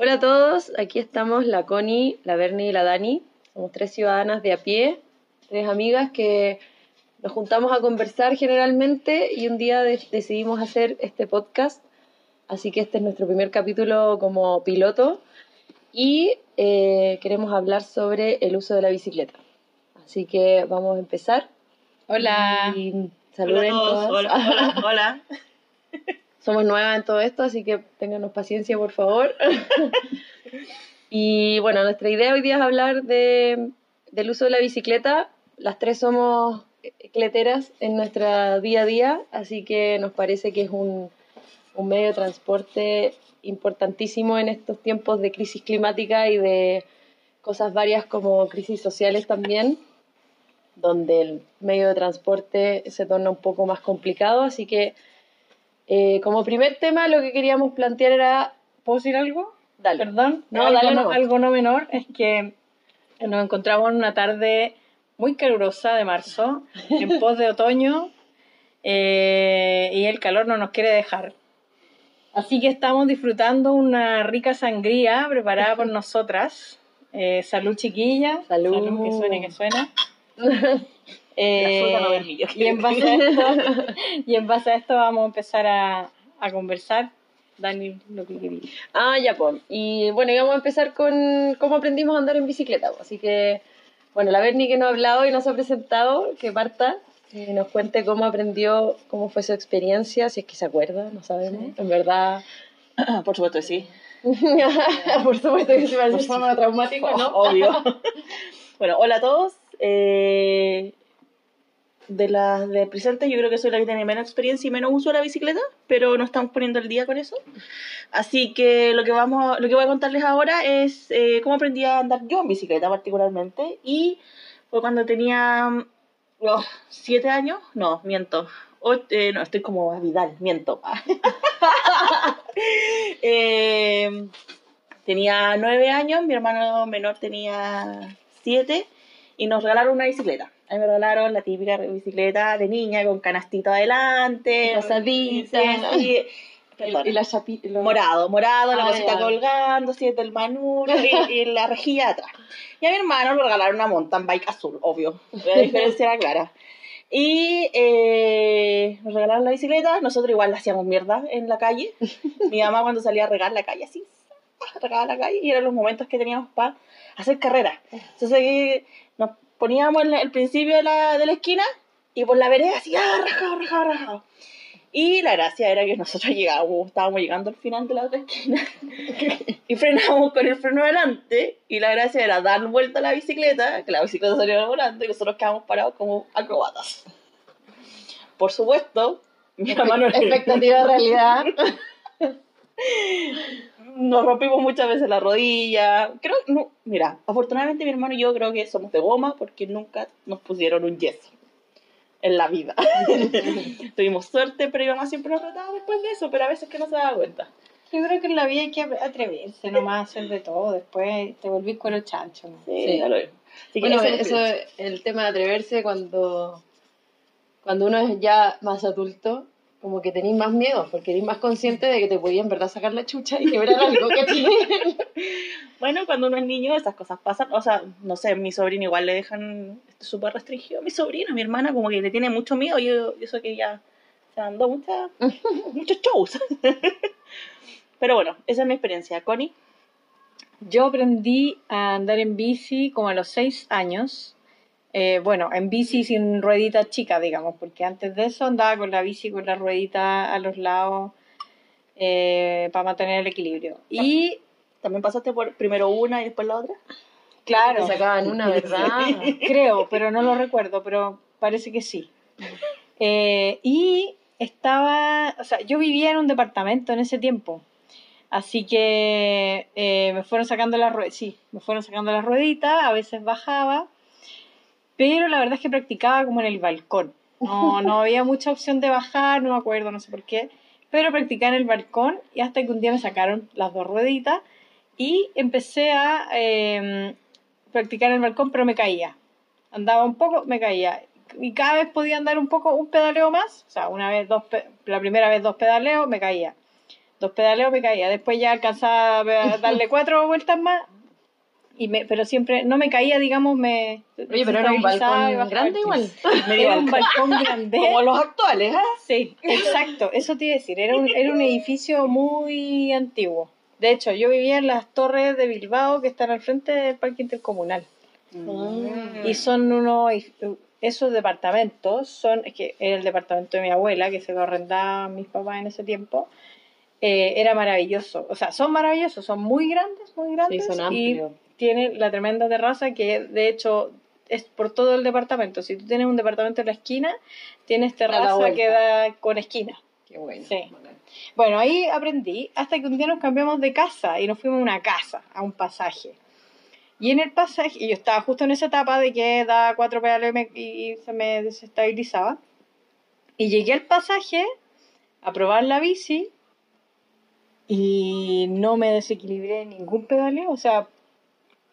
Hola a todos, aquí estamos la Connie, la Bernie y la Dani. Somos tres ciudadanas de a pie, tres amigas que nos juntamos a conversar generalmente y un día de- decidimos hacer este podcast. Así que este es nuestro primer capítulo como piloto y eh, queremos hablar sobre el uso de la bicicleta. Así que vamos a empezar. Hola. Y saluden hola a todas. todos. Hola, hola, hola. Somos nuevas en todo esto, así que ténganos paciencia, por favor. y bueno, nuestra idea hoy día es hablar de, del uso de la bicicleta. Las tres somos cleteras en nuestra día a día, así que nos parece que es un, un medio de transporte importantísimo en estos tiempos de crisis climática y de cosas varias como crisis sociales también, donde el medio de transporte se torna un poco más complicado, así que eh, como primer tema, lo que queríamos plantear era. ¿Puedo decir algo? Dale. Perdón. No, algo, dale no, algo no menor es que nos encontramos en una tarde muy calurosa de marzo, en pos de otoño, eh, y el calor no nos quiere dejar. Así que estamos disfrutando una rica sangría preparada por nosotras. Eh, salud, chiquilla. Salud. que suene, que suena. La fruta no vermillo. y, en base a esto, y en base a esto vamos a empezar a, a conversar. Dani, lo que quería. Ah, ya, pues. Y bueno, íbamos a empezar con cómo aprendimos a andar en bicicleta. po. Así que, bueno, la Berni que nos ha hablado y nos ha presentado, que parta y nos cuente cómo aprendió, cómo fue su experiencia, si es que se acuerda, no sabemos. En verdad, Por supuesto que sí. por supuesto que se va a forma traumático, ¿no? Obvio. bueno, hola a todos. Eh, de las de presente, yo creo que soy la que tiene menos experiencia y menos uso de la bicicleta, pero no estamos poniendo el día con eso. Así que lo que vamos, lo que voy a contarles ahora es eh, cómo aprendí a andar yo en bicicleta particularmente. Y fue cuando tenía mm, oh, siete años, no, miento. O- eh, no, estoy como a Vidal, miento. Eh, tenía nueve años, mi hermano menor tenía siete y nos regalaron una bicicleta. A mí me regalaron la típica bicicleta de niña con canastito adelante, sí, perdón. Y la chapi... lo- Morado, morado, la Ah, cosita ya. colgando, siete el manubrio y, y la rejilla atrás. Y a mi hermano le regalaron una mountain bike azul, obvio. La diferencia era clara. Y eh, nos regalaron la bicicleta, nosotros igual la hacíamos mierda en la calle. Mi mamá cuando salía a regar la calle así, regaba la calle y eran los momentos que teníamos para hacer carrera. Entonces nos poníamos el principio de la, de la esquina y por la vereda así, ah, rajado, rajado, rajado. Y la gracia era que nosotros llegábamos, estábamos llegando al final de la otra esquina y frenábamos con el freno delante. Y la gracia era dar vuelta a la bicicleta, que la bicicleta salió volando y nosotros quedamos parados como acrobatas. Por supuesto, mi mamá no Expectativa de realidad. nos rompimos muchas veces la rodilla. Creo, no, mira, afortunadamente mi hermano y yo creo que somos de goma porque nunca nos pusieron un yeso en la vida. Tuvimos suerte, pero mi mamá siempre nos trataba después de eso, pero a veces que no se daba cuenta. Yo creo que en la vida hay que atreverse nomás a hacer de todo. Después te volvís cuero chancho. ¿no? Sí, Sí. Así que Bueno, mi eso experiencia. es el tema de atreverse cuando, cuando uno es ya más adulto, como que tenéis más miedo, porque eres más consciente de que te podía en verdad sacar la chucha y quebrar algo, ¿cachai? Bueno, cuando uno es niño, esas cosas pasan. O sea, no sé, mi sobrino igual le dejan súper restringido. Mi sobrino, mi hermana, como que le tiene mucho miedo. Yo, yo sé que ya se mandó mucha, muchos shows. Pero bueno, esa es mi experiencia. Connie. Yo aprendí a andar en bici como a los seis años. Eh, bueno, en bici sin rueditas chicas, digamos, porque antes de eso andaba con la bici con la ruedita a los lados eh, para mantener el equilibrio. Y ¿También pasaste por primero una y después la otra? claro, sacaban una, ¿verdad? creo, pero no lo recuerdo, pero parece que sí. Eh, y estaba, o sea, yo vivía en un departamento en ese tiempo. Así que eh, me fueron sacando las rueditas, sí, me fueron sacando las rueditas, a veces bajaba, pero la verdad es que practicaba como en el balcón. No, no había mucha opción de bajar, no me acuerdo, no sé por qué, pero practicaba en el balcón y hasta que un día me sacaron las dos rueditas y empecé a eh, practicar en el balcón, pero me caía. Andaba un poco, me caía. Y cada vez podía andar un poco, un pedaleo más. O sea, una vez, dos, la primera vez dos pedaleos, me caía. Dos pedaleos me caía. Después ya alcanzaba a darle cuatro vueltas más. Y me, pero siempre, no me caía, digamos, me. Oye, pero era un balcón grande igual. Era un balcón grande. Como los actuales, ¿ah? Sí, exacto, eso te iba a decir, era un, era un edificio muy antiguo. De hecho, yo vivía en las torres de Bilbao que están al frente del parque intercomunal. Mm. Y son unos, esos departamentos, son, es que era el departamento de mi abuela, que se lo arrendaban mis papás en ese tiempo, eh, era maravilloso. O sea, son maravillosos, son muy grandes, muy grandes. son y tienen la tremenda terraza que de hecho es por todo el departamento. Si tú tienes un departamento en la esquina, tienes Da terraza que da con esquina. Qué bueno. Sí. Bueno, ahí aprendí hasta que un día nos cambiamos de casa y nos fuimos a una casa, a un pasaje. Y en el pasaje, y yo estaba justo en esa etapa de que daba cuatro pedales y me- y, y se me desestabilizaba. Y llegué al pasaje a probar la bici y no me desequilibré en ningún pedaleo. O sea,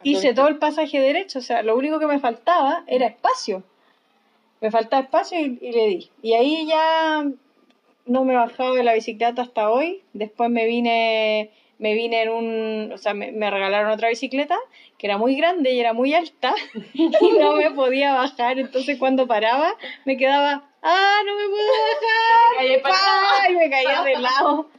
hice todo el pasaje derecho. O sea, lo único que me faltaba era espacio. Me faltaba espacio y, y le di. Y ahí ya no me he bajado de la bicicleta hasta hoy. Después me vine, me vine en un, o sea, me, me regalaron otra bicicleta que era muy grande y era muy alta y no me podía bajar. Entonces cuando paraba me quedaba, ah, no me puedo bajar. Y me caía de lado.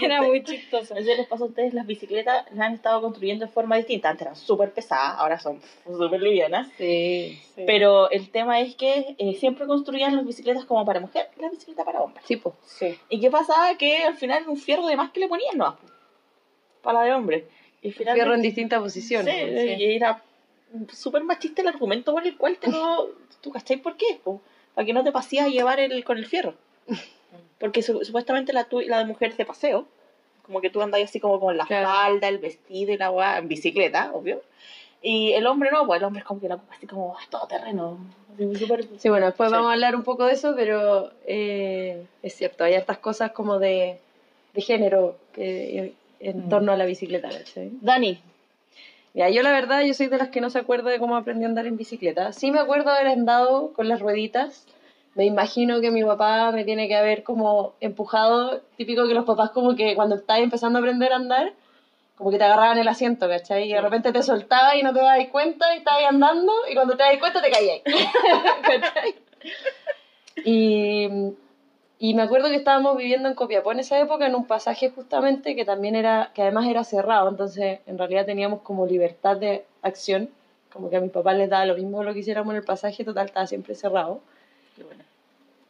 Era muy chistoso. Eso les pasa a ustedes, las bicicletas las han estado construyendo de forma distinta. Antes eran súper pesadas, ahora son súper livianas. Sí. Pero el tema es que eh, siempre construían las bicicletas como para mujer y la bicicleta para hombre. Sí, pues. Sí. ¿Y qué pasaba? Que al final un fierro de más que le ponían, ¿no? Para la de hombre. Y finalmente- Fierro en distintas posiciones. Sí, y era súper machista el argumento por el cual te lo... ¿Tú cachai por qué? po? Para que no te paseas a llevar el, con el fierro. Porque su- supuestamente la, tu- la de mujer de paseo. Como que tú andas así como con la Claro. falda, el vestido y la weá, en bicicleta, obvio. Y el hombre no, pues el hombre es como que la ocupa así como todo terreno. Así, súper... Sí, bueno, después Sí. vamos a hablar un poco de eso, pero eh, es cierto, hay hartas cosas como de, de género que, en Mm. torno a la bicicleta. ¿cachai? Dani, Mira, yo la verdad, yo soy de las que no se acuerda de cómo aprendí a andar en bicicleta. Sí me acuerdo de haber andado con las rueditas. Me imagino que mi papá me tiene que haber como empujado, típico que los papás como que cuando estás empezando a aprender a andar, como que te agarraban el asiento, ¿cachai? Y de repente te soltaba y no te dabas cuenta y estabas andando y cuando te das cuenta te caías. ¿cachai? Y, y me acuerdo que estábamos viviendo en Copiapó en esa época en un pasaje justamente que también era, que además era cerrado, entonces en realidad teníamos como libertad de acción, como que a mis papás les daba lo mismo lo que hiciéramos en el pasaje, total estaba siempre cerrado.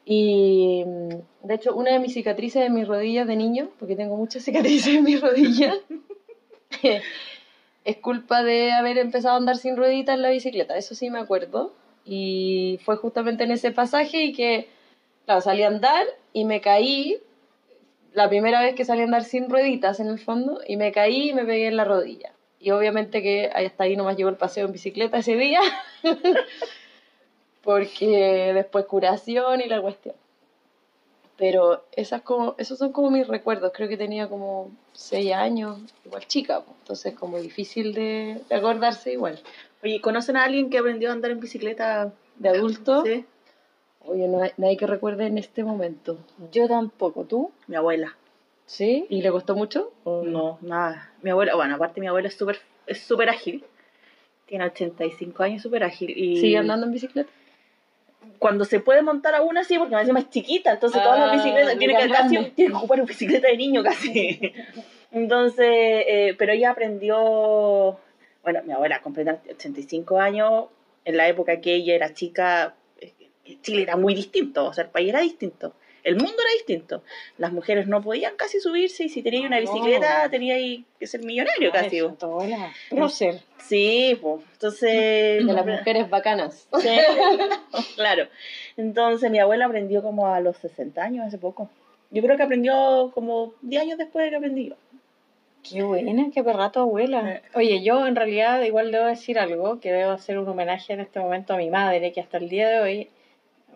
Y mm, de hecho, una de mis cicatrices en mis rodillas de niño, porque tengo muchas cicatrices en mis rodillas, es culpa de haber empezado a andar sin rueditas en la bicicleta, eso sí me acuerdo. Y fue justamente en ese pasaje y que, salí a andar y me caí, la primera vez que salí a andar sin rueditas en el fondo, y me caí y me pegué en la rodilla. Y obviamente que hasta ahí nomás llegó el paseo en bicicleta ese día, porque después curación y la cuestión. Pero esas como, esos son como mis recuerdos. Creo que tenía como seis años, igual chica, pues, entonces como difícil de, de acordarse igual. Oye, ¿conocen a alguien que aprendió a andar en bicicleta De adulto, Sí. oye, no hay, nadie que recuerde en este momento. Yo tampoco, ¿tú? Mi abuela. ¿Sí? ¿Y le costó mucho? ¿O No, nada. Mi abuela, bueno, aparte mi abuela es súper es súper ágil. Tiene 85 años, súper ágil. Y ¿Sigue andando en bicicleta? Cuando se puede montar a una, sí, porque me más chiquita. Entonces todas las Ah, bicicletas tiene que ya casi, grande. tiene que ocupar una bicicleta de niño casi. Entonces, eh, pero ella aprendió, bueno, mi abuela completa 85 años, en la época que ella era chica, eh, Chile era muy distinto, o sea, el país era distinto. El mundo era distinto. Las mujeres no podían casi subirse y si tenías una No. bicicleta tenías que ser millonario casi. Eso, todo era prócer. Sí, pues. Entonces. De las mujeres bacanas. Sí, claro. Entonces mi abuela aprendió como a los 60 años, hace poco. Yo creo que aprendió como 10 años después de que aprendí yo. Qué buena, qué perra tu abuela. Oye, yo en realidad igual debo decir algo, que debo hacer un homenaje en este momento a mi madre, que hasta el día de hoy,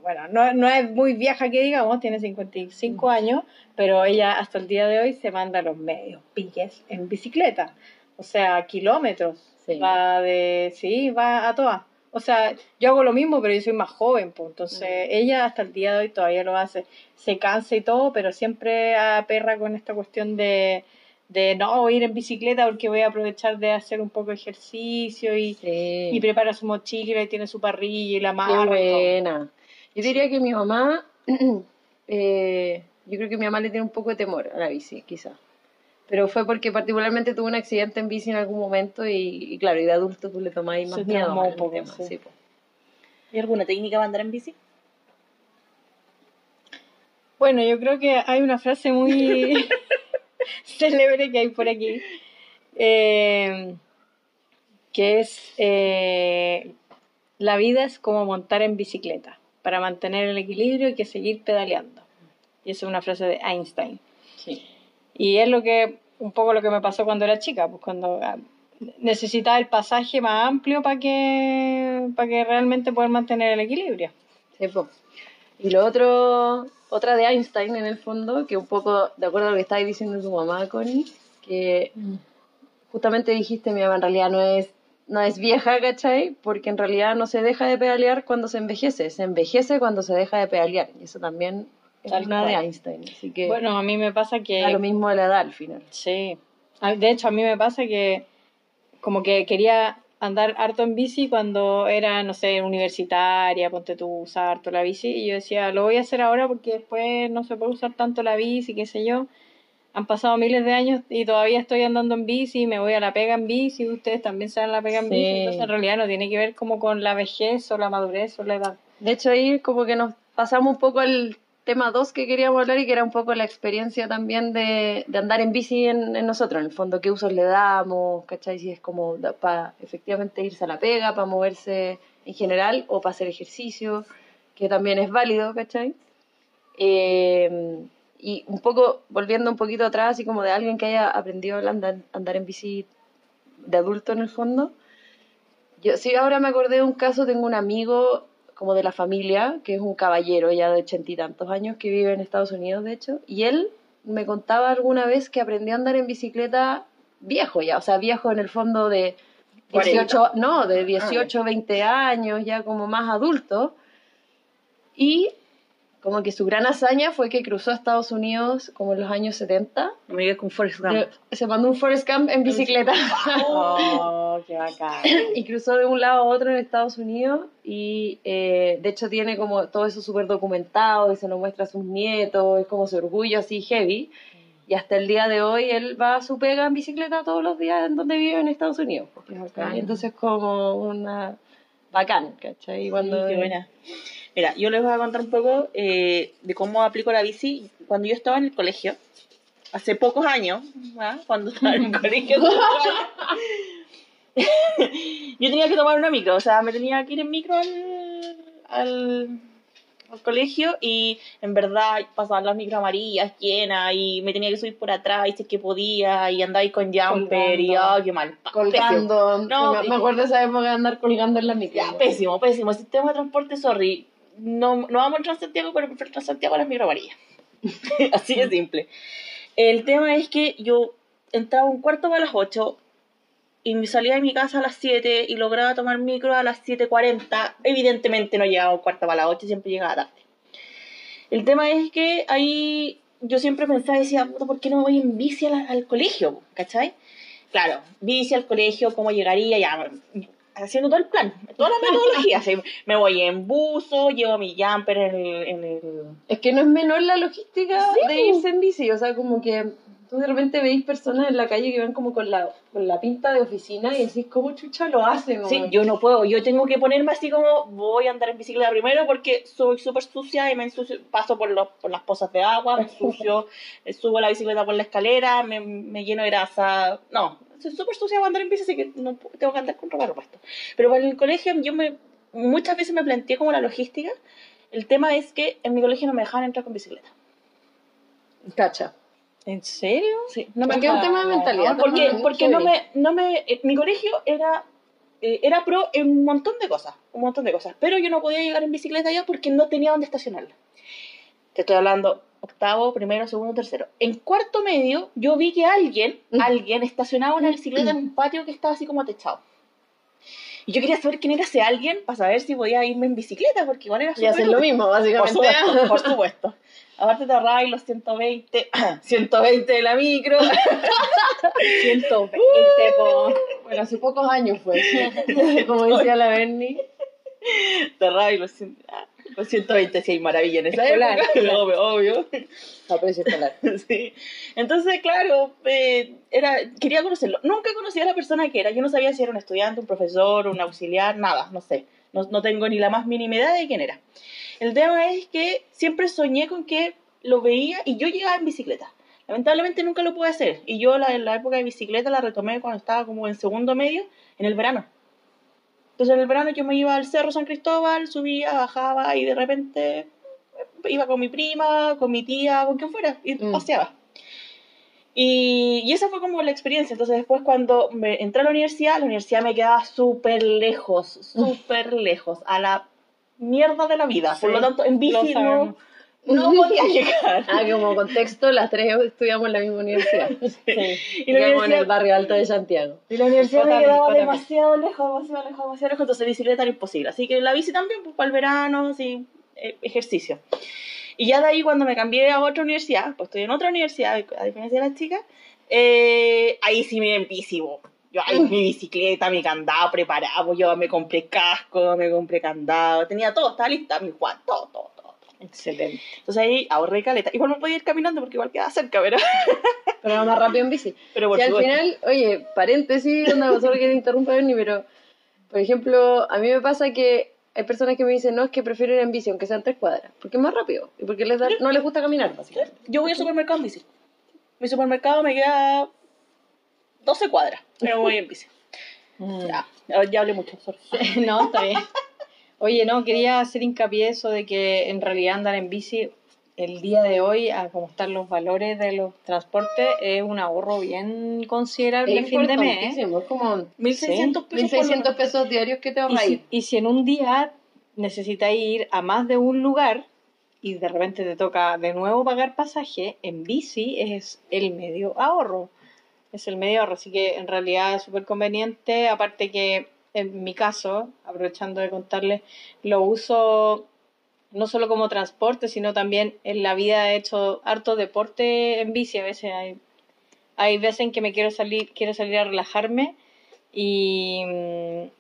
bueno, no, no es muy vieja que digamos, tiene 55 años, pero ella hasta el día de hoy se manda los medios piques en bicicleta. O sea, kilómetros. Sí. Va de, sí, va a todas. O sea, yo hago lo mismo, pero yo soy más joven, pues. Entonces, Mm. ella hasta el día de hoy todavía lo hace. Se cansa y todo, pero siempre aperra con esta cuestión de, de no, voy a ir en bicicleta porque voy a aprovechar de hacer un poco de ejercicio y, Sí. y prepara su mochila y tiene su parrilla y la todo. buena. Yo diría que mi mamá, eh, yo creo que mi mamá le tiene un poco de temor a la bici, quizás. Pero fue porque particularmente tuvo un accidente en bici en algún momento y, y claro, y de adulto tú le tomás más Se miedo al poco, tema, sí. sí. ¿Hay alguna técnica para andar en bici? Bueno, yo creo que hay una frase muy célebre que hay por aquí, eh, que es, eh, la vida es como montar en bicicleta. Para mantener el equilibrio hay que seguir pedaleando. Y esa es una frase de Einstein. Sí. Y es lo que, un poco lo que me pasó cuando era chica, pues cuando ah, necesitaba el pasaje más amplio para que, para que realmente poder mantener el equilibrio. Sí. Y lo otro, otra de Einstein en el fondo, que un poco de acuerdo a lo que estabas diciendo tu mamá, Connie, que justamente dijiste, mi mamá en realidad no es, no es vieja, ¿cachai? Porque en realidad no se deja de pedalear cuando se envejece, se envejece cuando se deja de pedalear. Y eso también es Tal una de. Einstein. Así que Bueno, a mí me pasa que... da lo mismo de la edad al final. Sí. A- De hecho, a mí me pasa que como que quería andar harto en bici cuando era, no sé, universitaria, ponte tú, usar harto la bici, y yo decía, lo voy a hacer ahora porque después no se puede usar tanto la bici, qué sé yo. Han pasado miles de años y todavía estoy andando en bici, me voy a la pega en bici, ustedes también se dan la pega en Sí. bici, entonces en realidad no tiene que ver como con la vejez o la madurez o la edad. De hecho, ahí como que nos pasamos un poco al tema 2 que queríamos hablar y que era un poco la experiencia también de, de andar en bici en, en nosotros, en el fondo, qué usos le damos, ¿cachai? Si es como para efectivamente irse a la pega, para moverse en general o para hacer ejercicio, que también es válido, ¿cachai? Eh, y un poco, volviendo un poquito atrás, así como de alguien que haya aprendido a andar, andar en bici de adulto en el fondo, yo sí ahora me acordé de un caso, tengo un amigo como de la familia, que es un caballero ya de ochenta y tantos años que vive en Estados Unidos, de hecho, y él me contaba alguna vez que aprendió a andar en bicicleta viejo ya, o sea, viejo en el fondo de 18, no, de 18, 20 años, ya como más adulto, y como que su gran hazaña fue que cruzó a Estados Unidos como en los años 70, No me con Forrest Gump. se mandó un Forest Camp en bicicleta. Oh, qué bacán. y cruzó de un lado a otro en Estados Unidos y eh, de hecho tiene como todo eso súper documentado y se lo muestra a sus nietos, es como su orgullo así heavy. Y hasta el día de hoy él va a su pega en bicicleta todos los días en donde vive en Estados Unidos. Bacán. Y entonces como una bacán, ¿cachai? Y Cuando, Sí, qué buena. Mira, yo les voy a contar un poco eh, de cómo aplico la bici cuando yo estaba en el colegio, hace pocos años, ¿ah? cuando estaba en el colegio. yo tenía que tomar una micro, o sea, me tenía que ir en micro al, al, al colegio y en verdad pasaban las micro amarillas llenas y me tenía que subir por atrás y si es que podía y andaba ahí con jumper y oh, qué mal. Colgando. No, me, me acuerdo esa época de andar colgando en la micro. Ya, pésimo, pésimo. Sistema de transporte, sorry. No, no vamos a Transantiago, pero prefiero Transantiago a las micro amarillas. Así de simple. El tema es que yo entraba un cuarto para las 8 y me salía de mi casa a las 7 y lograba tomar micro a las 7.40. Evidentemente no llegaba un cuarto para las 8, siempre llegaba tarde. El tema es que ahí yo siempre pensaba y decía, "Puta, ¿por qué no voy en bici al, al colegio? ¿Cachai? Claro, bici al colegio, cómo llegaría, ya, haciendo todo el plan, toda la metodología. así, me voy en buzo, llevo mi jumper en el... En el... Es que no es menor la logística Sí, de irse en bici, o sea, como que tú de repente veis personas en la calle que van como con la, con la pinta de oficina y decís, ¿cómo chucha lo hacen? Sí, weón?" yo no puedo, yo tengo que ponerme así como voy a andar en bicicleta primero porque soy súper sucia y me ensucio, paso por, los, por las pozas de agua, me ensucio, eh, subo la bicicleta por la escalera, me, me lleno de grasa. No, soy súper sucia para andar en bici, así que no tengo que andar con ropa repuesta. Pero para el colegio yo me, muchas veces me planteé como la logística. El tema es que en mi colegio no me dejaban entrar con bicicleta. Cacha. ¿En serio? Sí. No, porque es un tema de mentalidad. Porque, porque no me, no me, eh, mi colegio era, eh, era pro en un montón de cosas, un montón de cosas, pero yo no podía llegar en bicicleta allá porque no tenía dónde estacionarla. Te estoy hablando octavo, primero, segundo, tercero. En cuarto medio, yo vi que alguien, Mm. alguien estacionaba una bicicleta en un patio que estaba así como techado. Y yo quería saber quién era ese alguien para saber si podía irme en bicicleta, porque igual era Y hacer lo mismo, Por básicamente. supuesto, por supuesto. Aparte te ahorrabas los 120, 120 de la micro. 120, po. Bueno, hace pocos años fue. Como decía la Bernie. te ahorrabas los, 100 ah, los 120, sí hay maravilla en esa Escolar, época. Obvio, obvio. A precio escolar. Sí. Entonces, claro, eh, era, quería conocerlo. Nunca conocí a la persona que era. Yo no sabía si era un estudiante, un profesor, un auxiliar, nada, no sé. No, no tengo ni la más mínima idea de quién era. El tema es que siempre soñé con que lo veía y yo llegaba en bicicleta. Lamentablemente nunca lo pude hacer. Y yo la, la época de bicicleta la retomé cuando estaba como en segundo medio, en el verano. Entonces en el verano yo me iba al Cerro San Cristóbal, subía, bajaba y de repente iba con mi prima, con mi tía, con quien fuera, y Mm. paseaba. Y, y esa fue como la experiencia. Entonces después cuando me entré a la universidad, la universidad me quedaba súper lejos, súper lejos, a la mierda de la vida. Por Sí, lo tanto, en bici no. No podía llegar. Ah, como contexto, las tres estudiamos en la misma universidad. Sí. Y la Vivíamos en el universidad, barrio alto de Santiago. y la universidad me quedaba demasiado lejos, demasiado lejos, demasiado lejos. Entonces bicicleta era imposible. Así que la bici también, pues para el verano, así, eh, ejercicio. Y ya de ahí cuando me cambié a otra universidad, pues estoy en otra universidad, a diferencia de las chicas, eh, ahí sí me en bici, bo. Yo, ahí mi bicicleta, mi candado preparado, pues, yo me compré casco, me compré candado, tenía todo, estaba lista, mi Juan, todo. todo. Excelente. Entonces ahí ahorré caleta. Igual me podía ir caminando porque igual quedaba cerca, pero, Pero era más rápido en bici. pero por Si al final, oye, paréntesis, onda, solo que te interrumpa Bernie, pero por ejemplo, a mí me pasa que hay personas que me dicen, no, es que prefiero ir en bici, aunque sean tres cuadras, porque es más rápido y porque les da, no les gusta caminar, básicamente. Yo voy al supermercado en bici. Mi supermercado me queda 12 cuadras, pero voy en bici. Mm. Ya, ya hablé mucho, sorry. No, está bien. Oye, no, quería hacer hincapié eso de que en realidad andar en bici el día de hoy, a como están los valores de los transportes, es un ahorro bien considerable Es fin de mes. ¿eh? es como 1.600 pesos. por 1.600 pesos diarios que te Y ahorras si, y si en un día necesitáis ir a más de un lugar y de repente te toca de nuevo pagar pasaje, en bici es el medio ahorro. Es el medio ahorro, así que en realidad es súper conveniente. Aparte que en mi caso, aprovechando de contarles, lo uso no solo como transporte, sino también en la vida he hecho harto deporte en bici. A veces hay, hay veces en que me quiero salir, quiero salir a relajarme y mm,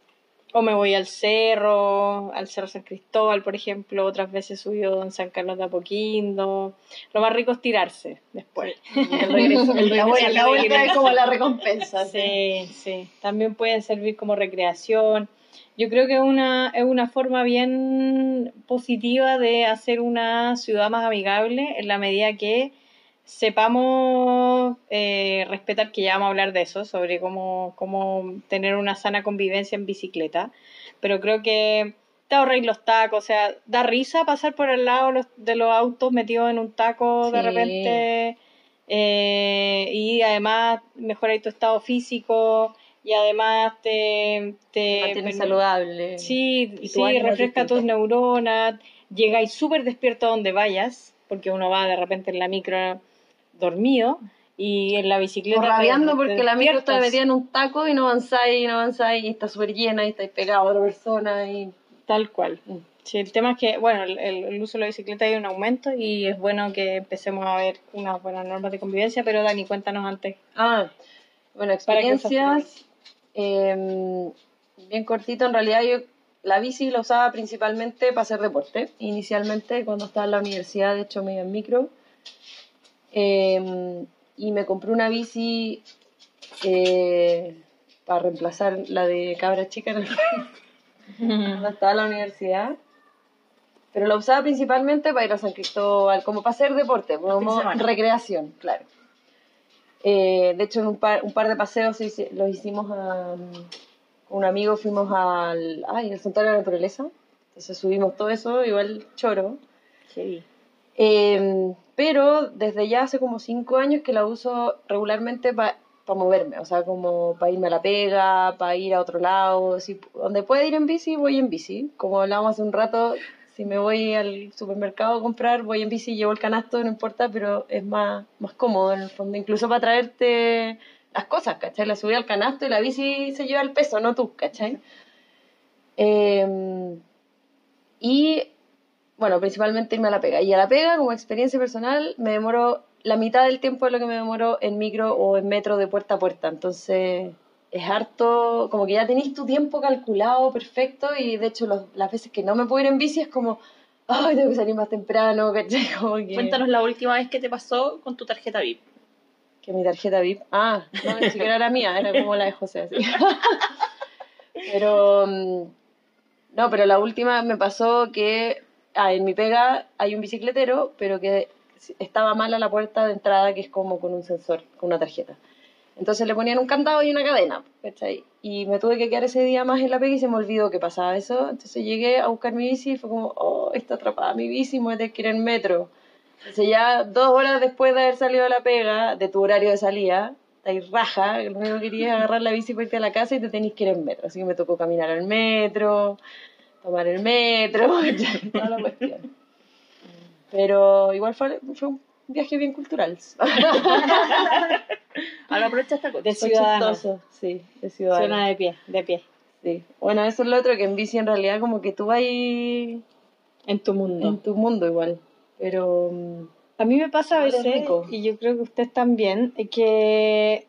o me voy al cerro, al Cerro San Cristóbal, por ejemplo, otras veces subido en San Carlos de Apoquindo. Lo más rico es tirarse después. El regreso, el La regreso, la vuelta es como la recompensa. Sí, sí. También pueden servir como recreación. Yo creo que es una, es una forma bien positiva de hacer una ciudad más amigable en la medida que sepamos eh, respetar, que ya vamos a hablar de eso, sobre cómo, cómo tener una sana convivencia en bicicleta. Pero creo que te ahorráis los tacos, o sea, da risa pasar por el lado los- de los autos metidos en un taco de repente. eh, y además mejoráis tu estado físico y además te, te Mantiene saludable. Sí, Y sí, refresca tus neuronas, llegáis súper despierto a donde vayas, porque uno va de repente en la micro dormido y en la bicicleta. O rabiando te porque la micro está metida en un taco y no avanzáis y no avanzáis y está súper llena y estáis pegado a otra persona y... Tal cual. Mm. Sí, el tema es que, bueno, el, el- uso de la bicicleta hay un aumento y es bueno que empecemos a ver unas buenas normas de convivencia, pero Dani, cuéntanos antes. Ah, bueno, experiencias. em, bien cortito, en realidad yo la bici la usaba principalmente para hacer deporte. Inicialmente, cuando estaba en la universidad, de hecho me iba en micro. Em, y me compré una bici eh, para reemplazar la de cabra chica en el cuando estaba en la universidad. Pero la usaba principalmente para ir a San Cristóbal, como para hacer deporte, como recreación, claro. Eh, de hecho, en un par, un par de paseos los hicimos a, con un amigo, fuimos al, ay, al Santuario de la Naturaleza. Entonces subimos todo eso, igual choro. Sí. Eh, pero desde ya hace como cinco años que la uso regularmente para moverme, o sea, como para irme a la pega, para ir a otro lado. Si, donde pueda ir en bici, voy en bici. Como hablábamos hace un rato, si me voy al supermercado a comprar, voy en bici, llevo el canasto, no importa, pero es más, más cómodo en el fondo, incluso para traerte las cosas, ¿cachai? La subí al canasto y la bici se lleva el peso, no tú, ¿cachai? Eh, y bueno, principalmente irme a la pega. Y a la pega, como experiencia personal, me demoro la mitad del tiempo de lo que me demoro en micro o en metro de puerta a puerta. Entonces, es harto, como que ya tenéis tu tiempo calculado perfecto y de hecho los- las veces que no me puedo ir en bici es como, ay, tengo que salir más temprano, ¿cachai? Que, Cuéntanos la última vez que te pasó con tu tarjeta VIP. que mi tarjeta VIP, ah, no, ni siquiera era mía, era como la de José, así. Pero, mm, no, pero la última me pasó que, ah, en mi pega hay un bicicletero, pero que estaba mala la puerta de entrada, que es como con un sensor, con una tarjeta. Entonces le ponían un candado y una cadena, ¿cachai? Y me tuve que quedar ese día más en la pega y se me olvidó que pasaba eso. Entonces llegué a buscar mi bici y fue como, oh, está atrapada mi bici, me voy a tener que ir en metro. Entonces ya dos horas después de haber salido de la pega, de tu horario de salida, estáis raja, lo único que querías es agarrar la bici para irte a la casa y te tenéis que ir en metro. Así que me tocó caminar al metro, tomar el metro, toda la cuestión. Pero igual fue, fue un viaje bien cultural. Ahora aprovecha esta cosa. De ciudadano. chistoso, sí, de ciudadano. Suena de pie, de pie. Sí. Bueno, eso es lo otro, que en bici en realidad como que tú vas ahí En tu mundo. en tu mundo igual. Pero mm, A mí me pasa a veces, y yo creo que ustedes también, que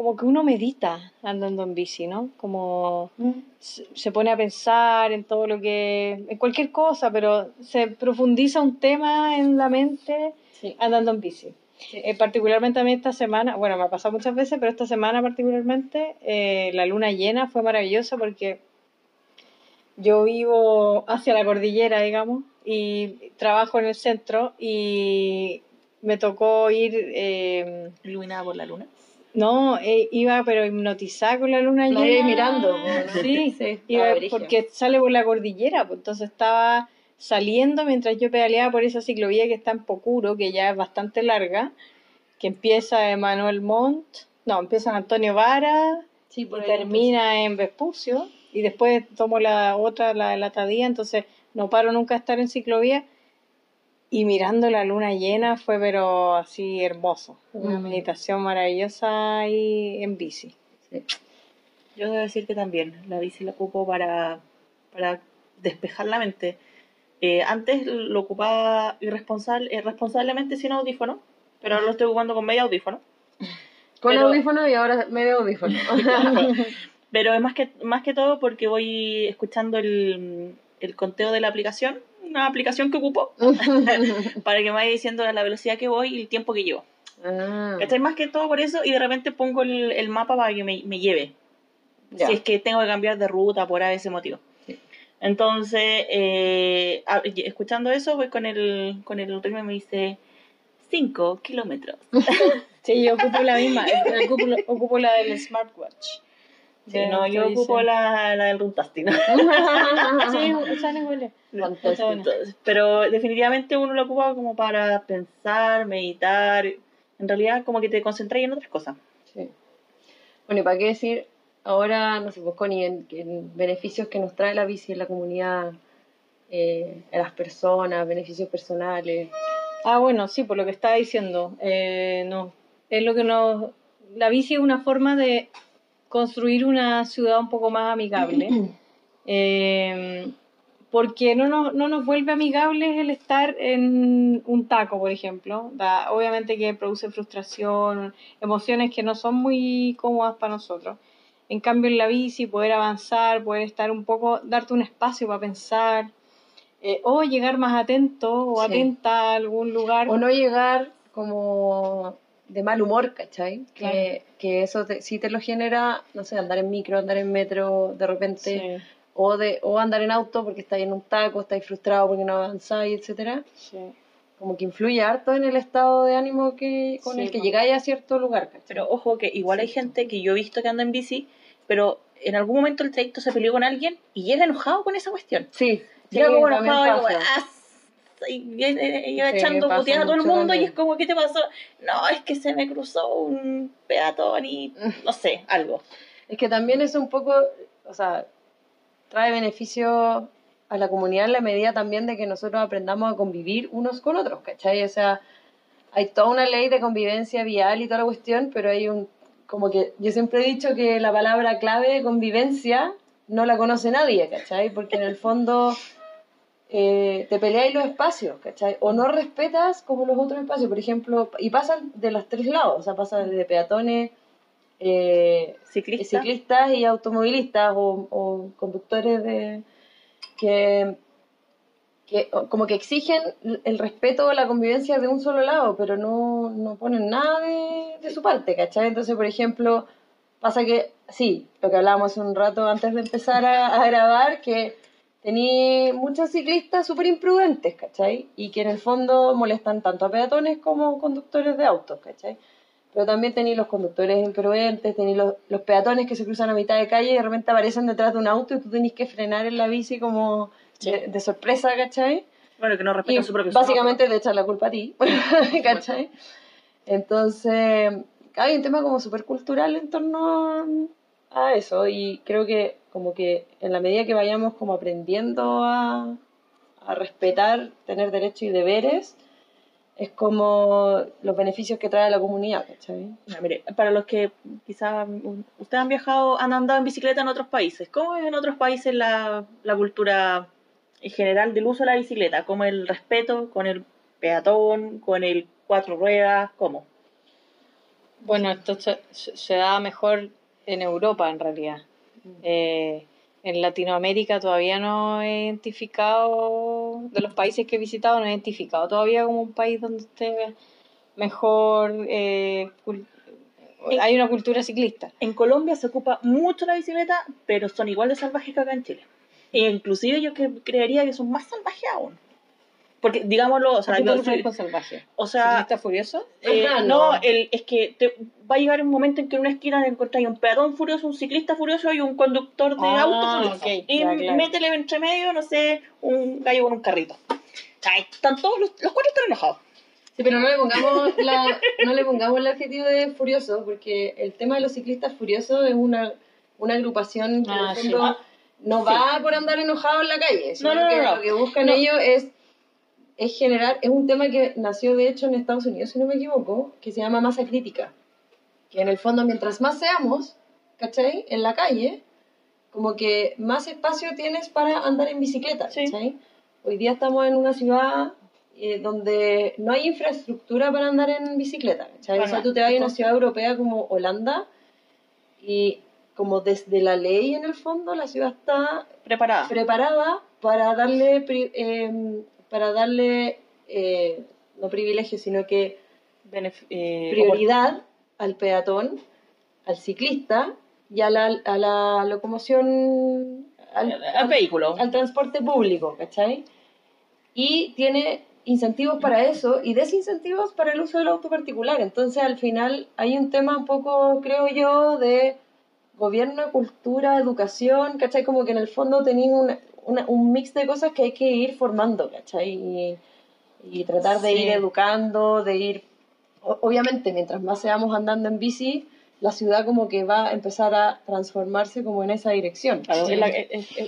como que uno medita andando en bici, ¿no? Como se se pone a pensar en todo lo que, en cualquier cosa, pero se profundiza un tema en la mente sí. andando en bici. Eh, particularmente a mí esta semana, bueno, me ha pasado muchas veces, pero esta semana particularmente, eh, la luna llena fue maravillosa porque yo vivo hacia la cordillera, digamos, y trabajo en el centro y me tocó ir, eh, Iluminada por la luna. No, eh, iba pero hipnotizada con la luna llena. iba mirando, ¿no? Sí, Sí, iba- porque sale por la cordillera, pues entonces estaba saliendo mientras yo pedaleaba por esa ciclovía que está en Pocuro, que ya es bastante larga, que empieza en Manuel Montt, no, empieza en Antonio Vara Sí, por termina en Vespucio, y después tomo la otra, la de la Tadía, entonces no paro nunca de estar en ciclovía, y mirando la luna llena fue pero así hermoso, una Mm. meditación maravillosa ahí en bici. Sí. Yo debo decir que también la bici la ocupo para, para despejar la mente. Eh, antes lo ocupaba irresponsable, irresponsablemente sin audífono, pero ahora lo estoy ocupando con medio audífono. Con Pero- audífono y ahora medio audífono. Pero es más que, más que todo porque voy escuchando el, el conteo de la aplicación, una aplicación que ocupo, para que me vaya diciendo la velocidad que voy y el tiempo que llevo. ah, ¿Cachai? Más que todo por eso y de repente pongo el, el mapa para que me, me lleve. si es que tengo que cambiar de ruta por ese motivo. Sí. Entonces, eh, escuchando eso, voy con el, con el ritmo y me dice 5 kilómetros. Sí, yo ocupo la misma, ocupo, ocupo la del smartwatch. Sí, no, yo ocupo dice. la, la del Runtastic. ¿no? Sí, iguales. Fantástico. Entonces, pero definitivamente uno lo ocupa como para pensar, meditar. En realidad, como que te concentras en otras cosas. Sí. Bueno, y para qué decir, ahora, no sé, pues Connie, en, en beneficios que nos trae la bici en la comunidad, eh, a las personas, beneficios personales. Ah, bueno, sí, por lo que estaba diciendo. Eh, no, es lo que nos... La bici es una forma de construir una ciudad un poco más amigable. Eh, porque no nos, no nos vuelve amigables el estar en un taco, por ejemplo. Da- obviamente que produce frustración, emociones que no son muy cómodas para nosotros. En cambio, en la bici, poder avanzar, poder estar un poco, darte un espacio para pensar, eh, o llegar más atento o Sí. atenta a algún lugar. O no llegar como de mal humor, ¿cachai? Claro. Que, que eso te- sí te lo genera, no sé, andar en micro, andar en metro de repente, Sí, o, de, o andar en auto porque estáis en un taco, estáis frustrado porque no avanzáis, etcétera sí. Como que influye harto en el estado de ánimo que, con Sí, el que po. llegáis a cierto lugar, ¿cachai? Pero ojo que igual hay gente que yo he visto que anda en bici, pero en algún momento el trayecto se peleó con alguien y llega enojado con esa cuestión. Sí, Llega como enojado y como, pasa. "Ah", y, y- y- y va Sí, echando puteadas a todo el mundo y también. es como, ¿qué te pasó? No, es que se me cruzó un peatón y no sé, algo. Es que también es un poco, o sea, trae beneficio a la comunidad en la medida también de que nosotros aprendamos a convivir unos con otros, ¿cachai? O sea, hay toda una ley de convivencia vial y toda la cuestión, pero hay un, como que yo siempre he dicho que la palabra clave de convivencia no la conoce nadie, ¿cachai? Porque en el fondo eh, te peleáis los espacios, ¿cachai? O no respetas como los otros espacios, por ejemplo, y pasan de los tres lados, o sea, pasa desde peatones, eh, Ciclista. ciclistas y automovilistas o, o conductores de que, que como que exigen el respeto o la convivencia de un solo lado, pero no, no ponen nada de, de su parte, ¿cachai? Entonces, por ejemplo, pasa que, sí, lo que hablábamos un rato antes de empezar a, a grabar, que tenía muchos ciclistas súper imprudentes, ¿cachai? Y que en el fondo molestan tanto a peatones como conductores de autos, ¿cachai? Pero también tenéis los conductores imprudentes, tenéis los, los peatones que se cruzan a mitad de calle y de repente aparecen detrás de un auto y tú tenés que frenar en la bici como de, de sorpresa, ¿cachai? Bueno, que no respetan su propio básicamente te echan la culpa a ti, ¿cachai? Entonces, hay un tema como súper cultural en torno a eso y creo que como que en la medida que vayamos como aprendiendo a, a respetar, tener derechos y deberes, es como los beneficios que trae la comunidad, ¿cachai? Ya, mire, para los que quizás ustedes han viajado, han andado en bicicleta en otros países, ¿cómo es en otros países la, la cultura en general del uso de la bicicleta? ¿Cómo el respeto con el peatón, con el cuatro ruedas? ¿Cómo? Bueno, esto se, se da mejor en Europa en realidad. Eh, en Latinoamérica todavía no he identificado, de los países que he visitado, no he identificado todavía como un país donde esté mejor, eh, hay una cultura ciclista. En Colombia se ocupa mucho la bicicleta, pero son igual de salvajes que acá en Chile. E inclusive yo que creería que son más salvajes aún. Porque, digámoslo, o sea, ¿A qué con salvaje? o sea, ¿Ciclista furioso? Eh, Ajá, no, no. el, es que te, va a llegar un momento en que en una esquina encontráis un peatón furioso, un ciclista furioso y un conductor de Ah, auto furioso. ok, y ya, claro. métele entre medio, no sé, un gallo con un carrito. Sea, están todos los, los cuatro están enojados. Sí, pero no le pongamos la, no le pongamos el adjetivo de furioso, porque el tema de los ciclistas furiosos es una, una agrupación que en Ah, el sí. fondo Ah, no sí. va por andar enojado en la calle, sino No, no, no, que no. lo que buscan No. ellos es, es generar, es un tema que nació de hecho en Estados Unidos, si no me equivoco, que se llama masa crítica, que en el fondo mientras más seamos, ¿cachai? En la calle, como que más espacio tienes para andar en bicicleta, Sí. ¿cachai? Hoy día estamos en una ciudad eh, donde no hay infraestructura para andar en bicicleta, ¿cachai? O sea, Bueno, tú te vas a una ciudad europea como Holanda y como desde la ley en el fondo la ciudad está Preparada. preparada para darle em, para darle eh, no privilegio sino que Benef- eh, prioridad al peatón al ciclista y a la, a la locomoción al, al, al vehículo. al transporte público, ¿cachai? Y tiene incentivos para eso y desincentivos para el uso del auto particular. Entonces, al final, hay un tema un poco, creo yo, de gobierno, cultura, educación, ¿cachai? Como que en el fondo tenéis una- una- un mix de cosas que hay que ir formando, ¿cachai? Y, y tratar de Sí. ir educando, de ir... o- Obviamente, mientras más seamos andando en bici, la ciudad como que va a empezar a transformarse como en esa dirección. Claro, Sí.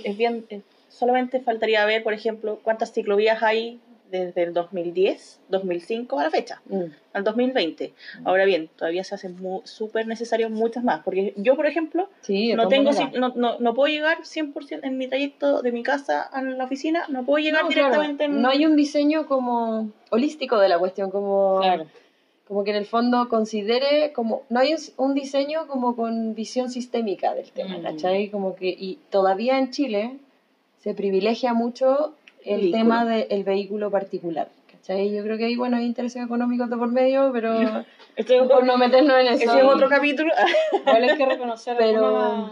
es, bien, solamente faltaría ver, por ejemplo, cuántas ciclovías hay desde el 2010, 2005 a la fecha, Mm. al 2020. Ahora bien, todavía se hacen súper necesarios muchas más, porque yo, por ejemplo, Sí, no tengo no, no, no puedo llegar 100% en mi trayecto de mi casa a la oficina, no puedo llegar No, claro, directamente en... no hay un diseño como holístico de la cuestión, como, Claro. como que en el fondo considere como, no hay un, un diseño como con visión sistémica del tema, Mm. ¿cachai? Como que, y todavía en Chile se privilegia mucho el Vehículo. tema del vehículo particular, ¿cachai? Yo creo que hay, bueno, hay intereses económicos de por medio, pero Este es, por no meternos en ese eso. es otro capítulo. Igual hay que reconocer Pero- algunas-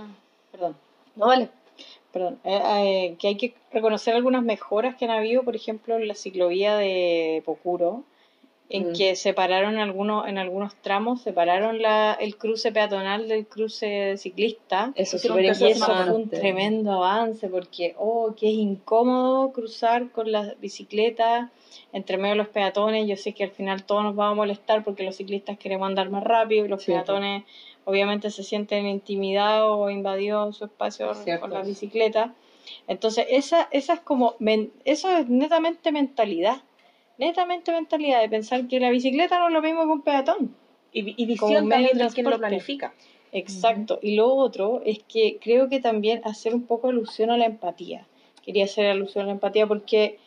Perdón. No, vale. Perdón, eh, eh, que hay que reconocer algunas mejoras que han habido, por ejemplo, en la ciclovía de Pocuro, en Mm. que separaron algunos, en algunos tramos, separaron la, el cruce peatonal del cruce ciclista. Eso es Y eso fue un tremendo avance porque, oh, que es incómodo cruzar con la bicicleta entre medio de los peatones. Yo sé que al final todos nos vamos a molestar porque los ciclistas queremos andar más rápido y los Sí, peatones obviamente se sienten intimidados o invadidos su espacio Cierto. con la bicicleta. Entonces, esa, esa es como, men- eso es netamente mentalidad. Netamente mentalidad de pensar que la bicicleta no es lo mismo que un peatón. Y, y visión también de quien lo planifica. Exacto. Y lo otro es que creo que también hacer un poco alusión a la empatía. Quería hacer alusión a la empatía porque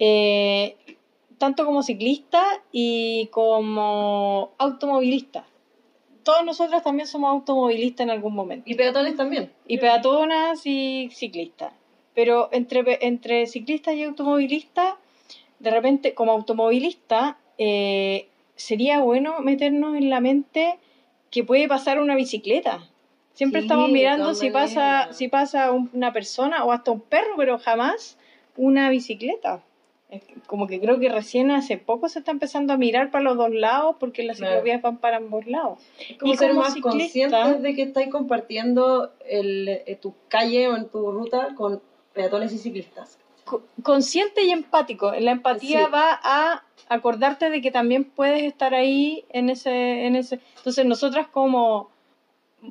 eh, tanto como ciclista y como automovilista. Todos nosotros también somos automovilistas en algún momento. Y peatones también. Y peatonas y ciclistas. Pero entre, entre ciclistas y automovilistas, de repente, como automovilista, eh, sería bueno meternos en la mente que puede pasar una bicicleta. Siempre Sí, estamos mirando si pasa, si pasa un- una persona o hasta un perro, pero jamás una bicicleta. Como que creo que recién hace poco se está empezando a mirar para los dos lados porque las Claro. ciclovías van para ambos lados. Como Y ser como más ciclista- conscientes de que estáis compartiendo el, eh, tu calle o en tu ruta con peatones y ciclistas. Co- consciente y empático. La empatía Sí. va a acordarte de que también puedes estar ahí en ese, en ese. Entonces nosotras como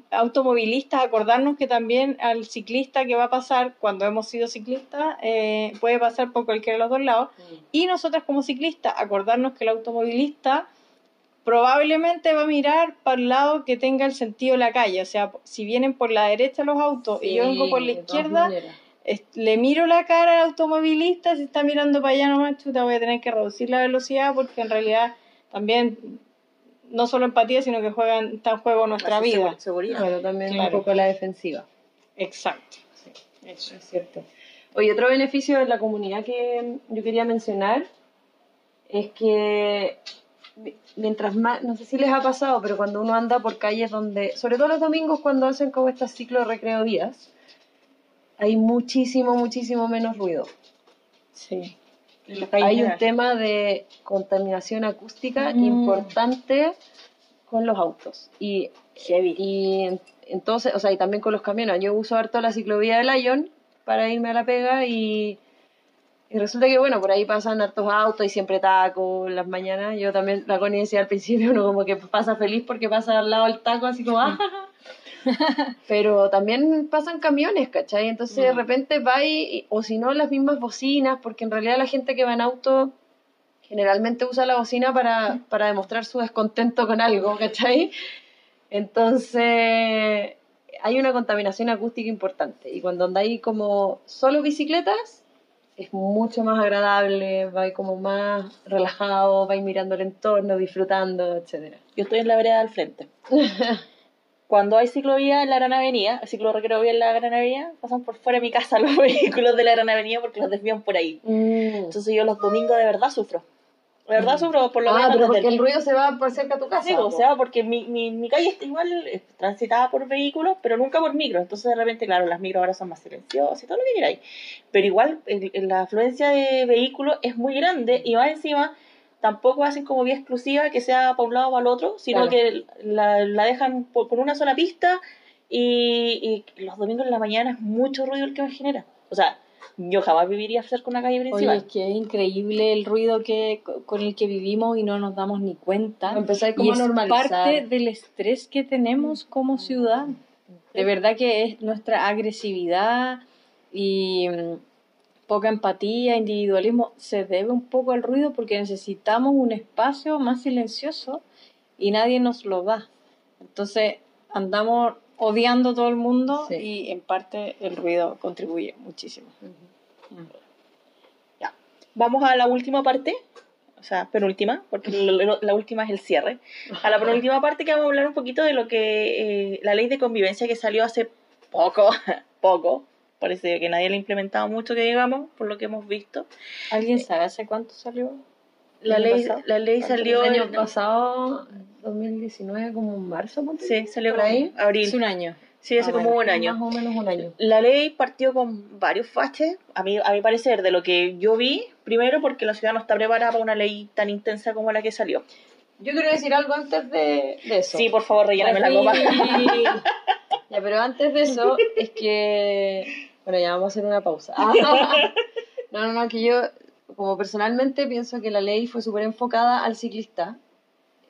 automovilistas acordarnos que también al ciclista que va a pasar cuando hemos sido ciclistas eh, puede pasar por cualquiera de los dos lados y nosotras como ciclistas acordarnos que el automovilista probablemente va a mirar para el lado que tenga el sentido de la calle o sea si vienen por la derecha los autos y yo vengo por la izquierda le miro la cara al automovilista, si está mirando para allá nomás, chuta, voy a tener que reducir la velocidad porque en realidad también no solo empatía, sino que juegan, está en juego nuestra Así, vida. Seguridad. Claro, también Claro. un poco la defensiva. Exacto. Eso es cierto. Oye, otro beneficio de la comunidad que yo quería mencionar es que mi- mientras más, no sé si les ha pasado, pero cuando uno anda por calles donde, sobre todo los domingos cuando hacen como estos ciclos recreo días, hay muchísimo, muchísimo menos ruido. Sí. Hay un tema de contaminación acústica Mm. importante con los autos. Y Heavy. y en- entonces, o sea, y también con los camiones. Yo uso harto la ciclovía de Lyon para irme a la pega y, y resulta que, bueno, por ahí pasan hartos autos y siempre taco en las mañanas. Yo también, la Connie decía al principio, uno como que pasa feliz porque pasa al lado del taco, así como, ¡ah! Pero también pasan camiones, ¿cachai? Entonces de Mm. repente va y, o si no, las mismas bocinas, porque en realidad la gente que va en auto generalmente usa la bocina para, para demostrar su descontento con algo, ¿cachai? Entonces hay una contaminación acústica importante y cuando andáis como solo bicicletas es mucho más agradable, vais como más relajado, vais mirando el entorno, disfrutando, etcétera. Yo estoy en la vereda del frente. Cuando hay ciclovía en la Gran Avenida, ciclo recreo vía en la Gran Avenida, pasan por fuera de mi casa los vehículos de la Gran Avenida porque los desvían por ahí. Entonces yo los domingos de verdad sufro. De verdad sufro por lo ah, menos pero porque el- el ruido se va por cerca de tu casa. Sí, o po. sea, porque mi, mi, mi calle está igual eh, transitada por vehículos, pero nunca por micro. Entonces, de repente, claro, las micros ahora son más silenciosas y todo lo que queráis. Pero igual, el- el- la afluencia de vehículos es muy grande y más encima, tampoco hacen como vía exclusiva que sea para un lado o para el otro, sino Claro. que la, la dejan por, por una sola pista y, y los domingos en la mañana es mucho ruido el que me genera. O sea, yo jamás viviría cerca de una calle Oye, principal. es que es increíble el ruido que con el que vivimos y no nos damos ni cuenta. Empezáis Y como a es normalizar. parte del estrés que tenemos como ciudad. De verdad que es nuestra agresividad y mm, poca empatía, individualismo, se debe un poco al ruido porque necesitamos un espacio más silencioso y nadie nos lo da. Entonces andamos odiando a todo el mundo Sí. y en parte el ruido contribuye muchísimo. Ya. Vamos a la última parte, o sea, penúltima, porque la última es el cierre. A la penúltima parte que vamos a hablar un poquito de lo que eh, la ley de convivencia que salió hace poco, poco, parece que nadie la ha implementado mucho, que digamos, por lo que hemos visto. ¿Alguien sabe hace cuánto salió? La ¿El año ley, pasado? la ley salió el año pasado, 2019, como en marzo. Sí, salió por ahí. abril. Hace un año. Sí, hace Ah, como bueno, un año. Más o menos un año. La ley partió con varios faches, a mi, a mi parecer, de lo que yo vi, primero porque la ciudad no está preparada para una ley tan intensa como la que salió. Yo quiero decir algo antes de, de eso. Sí, por favor, relléname la copa. Ya, pero antes de eso, es que. Bueno, ya vamos a hacer una pausa. No, no, no, que yo, como personalmente, pienso que la ley fue súper enfocada al ciclista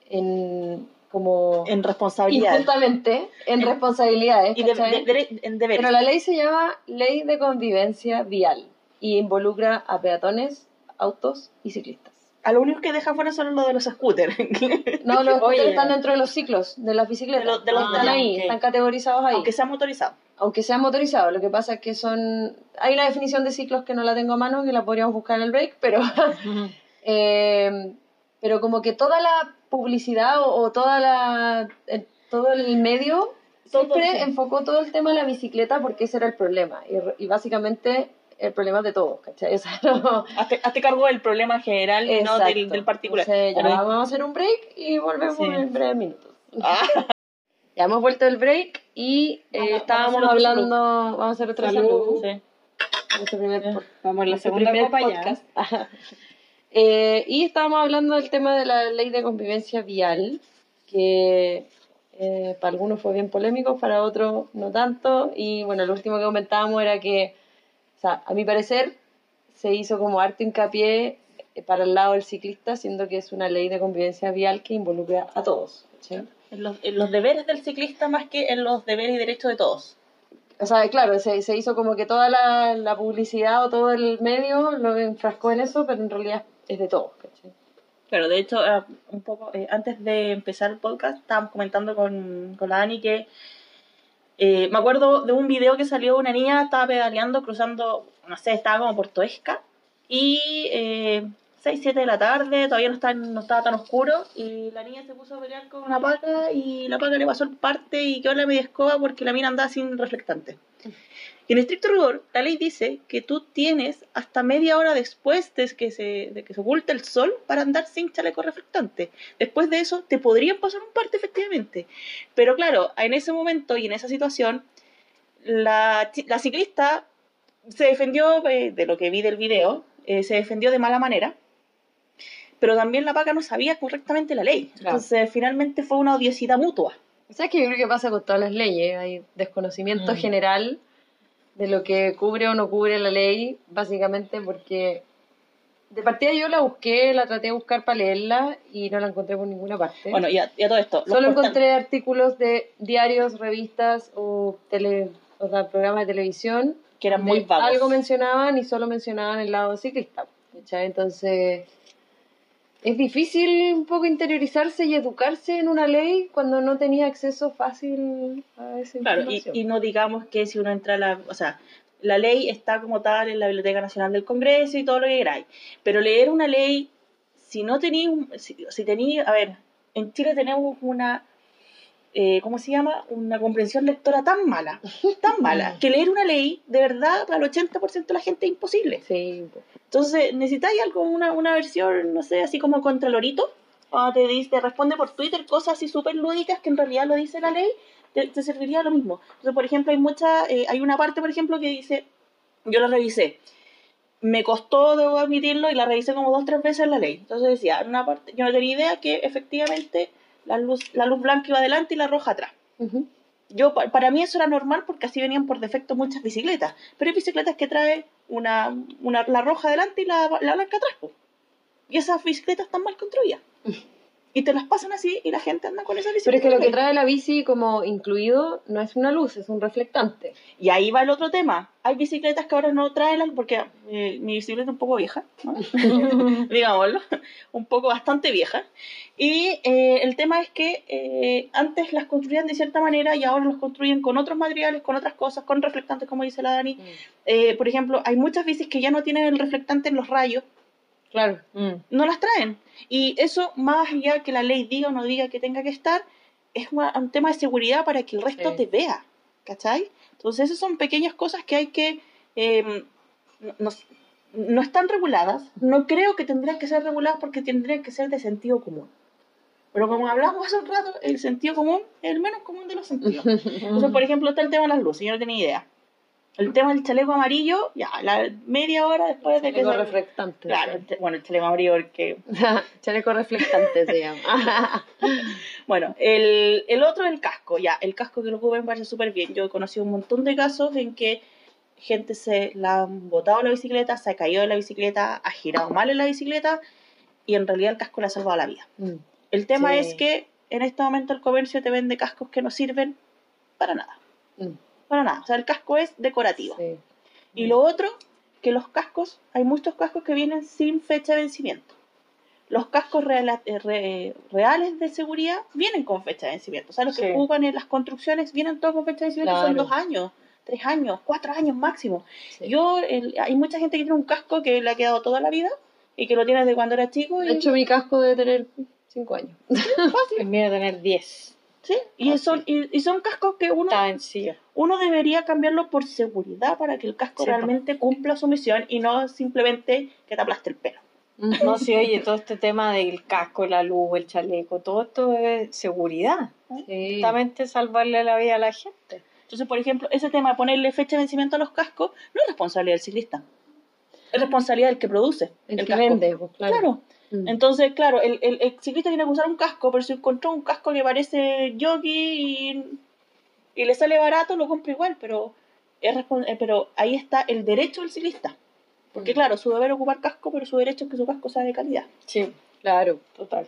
en. como. En responsabilidad. injustamente, en responsabilidades. Y de, ¿cachai? de- de- en deberes. Pero la ley se llama Ley de Convivencia Vial y involucra a peatones, autos y ciclistas. A lo único que deja fuera son los de los scooters. No, los scooters están dentro de los ciclos de las bicicletas. De los- de los- están ah, ahí, están categorizados ahí. Aunque sea motorizado. Aunque sean motorizados, lo que pasa es que son... Hay una definición de ciclos que no la tengo a mano, que la podríamos buscar en el break, pero, eh, pero como que toda la publicidad o, o toda la, eh, todo el medio siempre sí. enfocó todo el tema de la bicicleta porque ese era el problema. Y, y básicamente el problema de todos, ¿cachai? O sea, no- Hazte, hazte cargo del problema general y no del, Exacto. del particular. Entonces, ya, Pero- vamos a hacer un break y volvemos Sí. en breves minutos. Ah, Ya hemos vuelto del break y eh, Vamos- estábamos hablando... Vamos a hacer otra Salud. salud. sí. Nuestro primer Vamos a la segunda copa podcast. Eh, y estábamos hablando del tema de la ley de convivencia vial, que eh, para algunos fue bien polémico, para otros no tanto. Y bueno, lo último que comentábamos era que, o sea, a mi parecer, se hizo como harto hincapié para el lado del ciclista, siendo que es una ley de convivencia vial que involucra a todos. ¿sí? En los, en los deberes del ciclista más que en los deberes y derechos de todos. O sea, claro, se, se hizo como que toda la, la publicidad o todo el medio lo enfrascó en eso, pero en realidad es de todos. ¿cachai? Claro, de hecho, eh, un poco eh, antes de empezar el podcast, estábamos comentando con, con la Dani que eh, me acuerdo de un video que salió una niña, estaba pedaleando, cruzando, no sé, estaba como por Toesca, y eh, 6, 7 de la tarde, todavía no estaba, no estaba tan oscuro, y la niña se puso a pelear con una paca, y la paca le pasó el parte y quedó la media escoba porque la mina andaba sin reflectante. Y en estricto rigor, la ley dice que tú tienes hasta media hora después de que se, de que se oculte el sol para andar sin chaleco reflectante. Después de eso, te podrían pasar un parte, efectivamente. Pero claro, en ese momento y en esa situación, la, la ciclista se defendió, eh, de lo que vi del video, eh, se defendió de mala manera. Pero también la paca no sabía correctamente la ley. Claro. Entonces, finalmente fue una odiosidad mutua. ¿Sabes que yo creo que pasa con todas las leyes? Hay desconocimiento Mm. general de lo que cubre o no cubre la ley, básicamente porque de partida yo la busqué, la traté de buscar para leerla y no la encontré por ninguna parte. Bueno, y a, y a todo esto. Solo encontré artículos de diarios, revistas o, tele, o sea, programas de televisión que eran muy vagos. Algo mencionaban y solo mencionaban el lado ciclista. ¿cachai? Entonces, es difícil un poco interiorizarse y educarse en una ley cuando no tenía acceso fácil a esa Claro, y, información. y no digamos que si uno entra a la... O sea, la ley está como tal en la Biblioteca Nacional del Congreso y todo lo que queráis. Pero leer una ley, si no tenéis... Si, si tenéis... A ver, en Chile tenemos una... eh, ¿Cómo se llama? Una comprensión lectora tan mala, tan mala, que leer una ley, de verdad, para el 80% de la gente es imposible. Sí, Entonces, necesitáis algo, una, una versión, no sé, así como contra Lorito. O te dice, te responde por Twitter cosas así súper lúdicas que en realidad lo dice la ley, te, te serviría lo mismo. Entonces, por ejemplo, hay mucha, eh, hay una parte, por ejemplo, que dice, yo la revisé. Me costó, debo admitirlo, y la revisé como dos, tres veces la ley. Entonces decía, en una parte, yo no tenía idea que efectivamente la luz, la luz blanca iba adelante y la roja atrás. Yo, pa- para mí eso era normal porque así venían por defecto muchas bicicletas. Pero hay bicicletas que trae una, una la roja adelante y la, la blanca atrás. Y esas bicicletas están mal construidas. Y te las pasan así y la gente anda con esas Pero es que lo que trae la bici como incluido no es una luz, es un reflectante. Y ahí va el otro tema. Hay bicicletas que ahora no traen, la- porque eh, mi bicicleta es un poco vieja, ¿no? digámoslo, un poco bastante vieja. Y eh, el tema es que eh, antes las construían de cierta manera y ahora las construyen con otros materiales, con otras cosas, con reflectantes, como dice la Dani. Eh, por ejemplo, hay muchas bicis que ya no tienen el reflectante en los rayos, Claro. no las traen. Y eso, más allá que la ley diga o no diga que tenga que estar, es una- un tema de seguridad para que el resto Sí. te vea. ¿Cachai? Entonces, esas son pequeñas cosas que hay que. eh, no, no- no están reguladas. No creo que tendrían que ser reguladas porque tendrían que ser de sentido común. Pero como hablamos hace un rato, el sentido común es el menos común de los sentidos. Entonces, por ejemplo, está el tema de las luces, yo no tenía idea. El tema del chaleco amarillo, ya, la media hora después de que Chaleco se- reflectante. Claro, el bueno, el chaleco amarillo porque... Chaleco reflectante se llama. Bueno, el, el otro es el casco, ya, el casco que lo ocupa me parece súper bien. Yo he conocido un montón de casos en que gente se la han botado la bicicleta, se ha caído de la bicicleta, ha girado mal en la bicicleta y en realidad el casco le ha salvado la vida. Mm. El tema Sí. es que en este momento el comercio te vende cascos que no sirven para nada, Mm. Para nada. O sea, el casco es decorativo. Sí. Y lo otro, que los cascos, hay muchos cascos que vienen sin fecha de vencimiento. los cascos reala- eh, re- reales de seguridad vienen con fecha de vencimiento. O sea, los que ocupan en las construcciones vienen todos con fecha de vencimiento, son dos años, tres años, cuatro años máximo. Sí. Yo, el- hay mucha gente que tiene un casco que le ha quedado toda la vida y que lo tiene desde cuando era chico. Y, De hecho, mi casco debe tener 5 años. El mío debe tener 10. ¿Sí? y, Ah, son, y, y son cascos que uno, uno debería cambiarlo por seguridad para que el casco Sí, po. realmente cumpla su misión y no simplemente que te aplaste el pelo. No, sí, oye, todo este tema del casco, la luz, el chaleco, todo esto es seguridad. Sí. Justamente salvarle la vida a la gente. Entonces, por ejemplo, ese tema de ponerle fecha de vencimiento a los cascos no es responsabilidad del ciclista. Es responsabilidad del que produce El, que casco. vende, pues, claro. Claro. Mm. Entonces, claro, el, el, el ciclista tiene que usar un casco, pero si encontró un casco que parece jockey y, y le sale barato, lo compra igual, pero, es eh, pero ahí está el derecho del ciclista. Porque, Mm. claro, su deber es ocupar casco, pero su derecho es que su casco sea de calidad. Sí, Claro. total.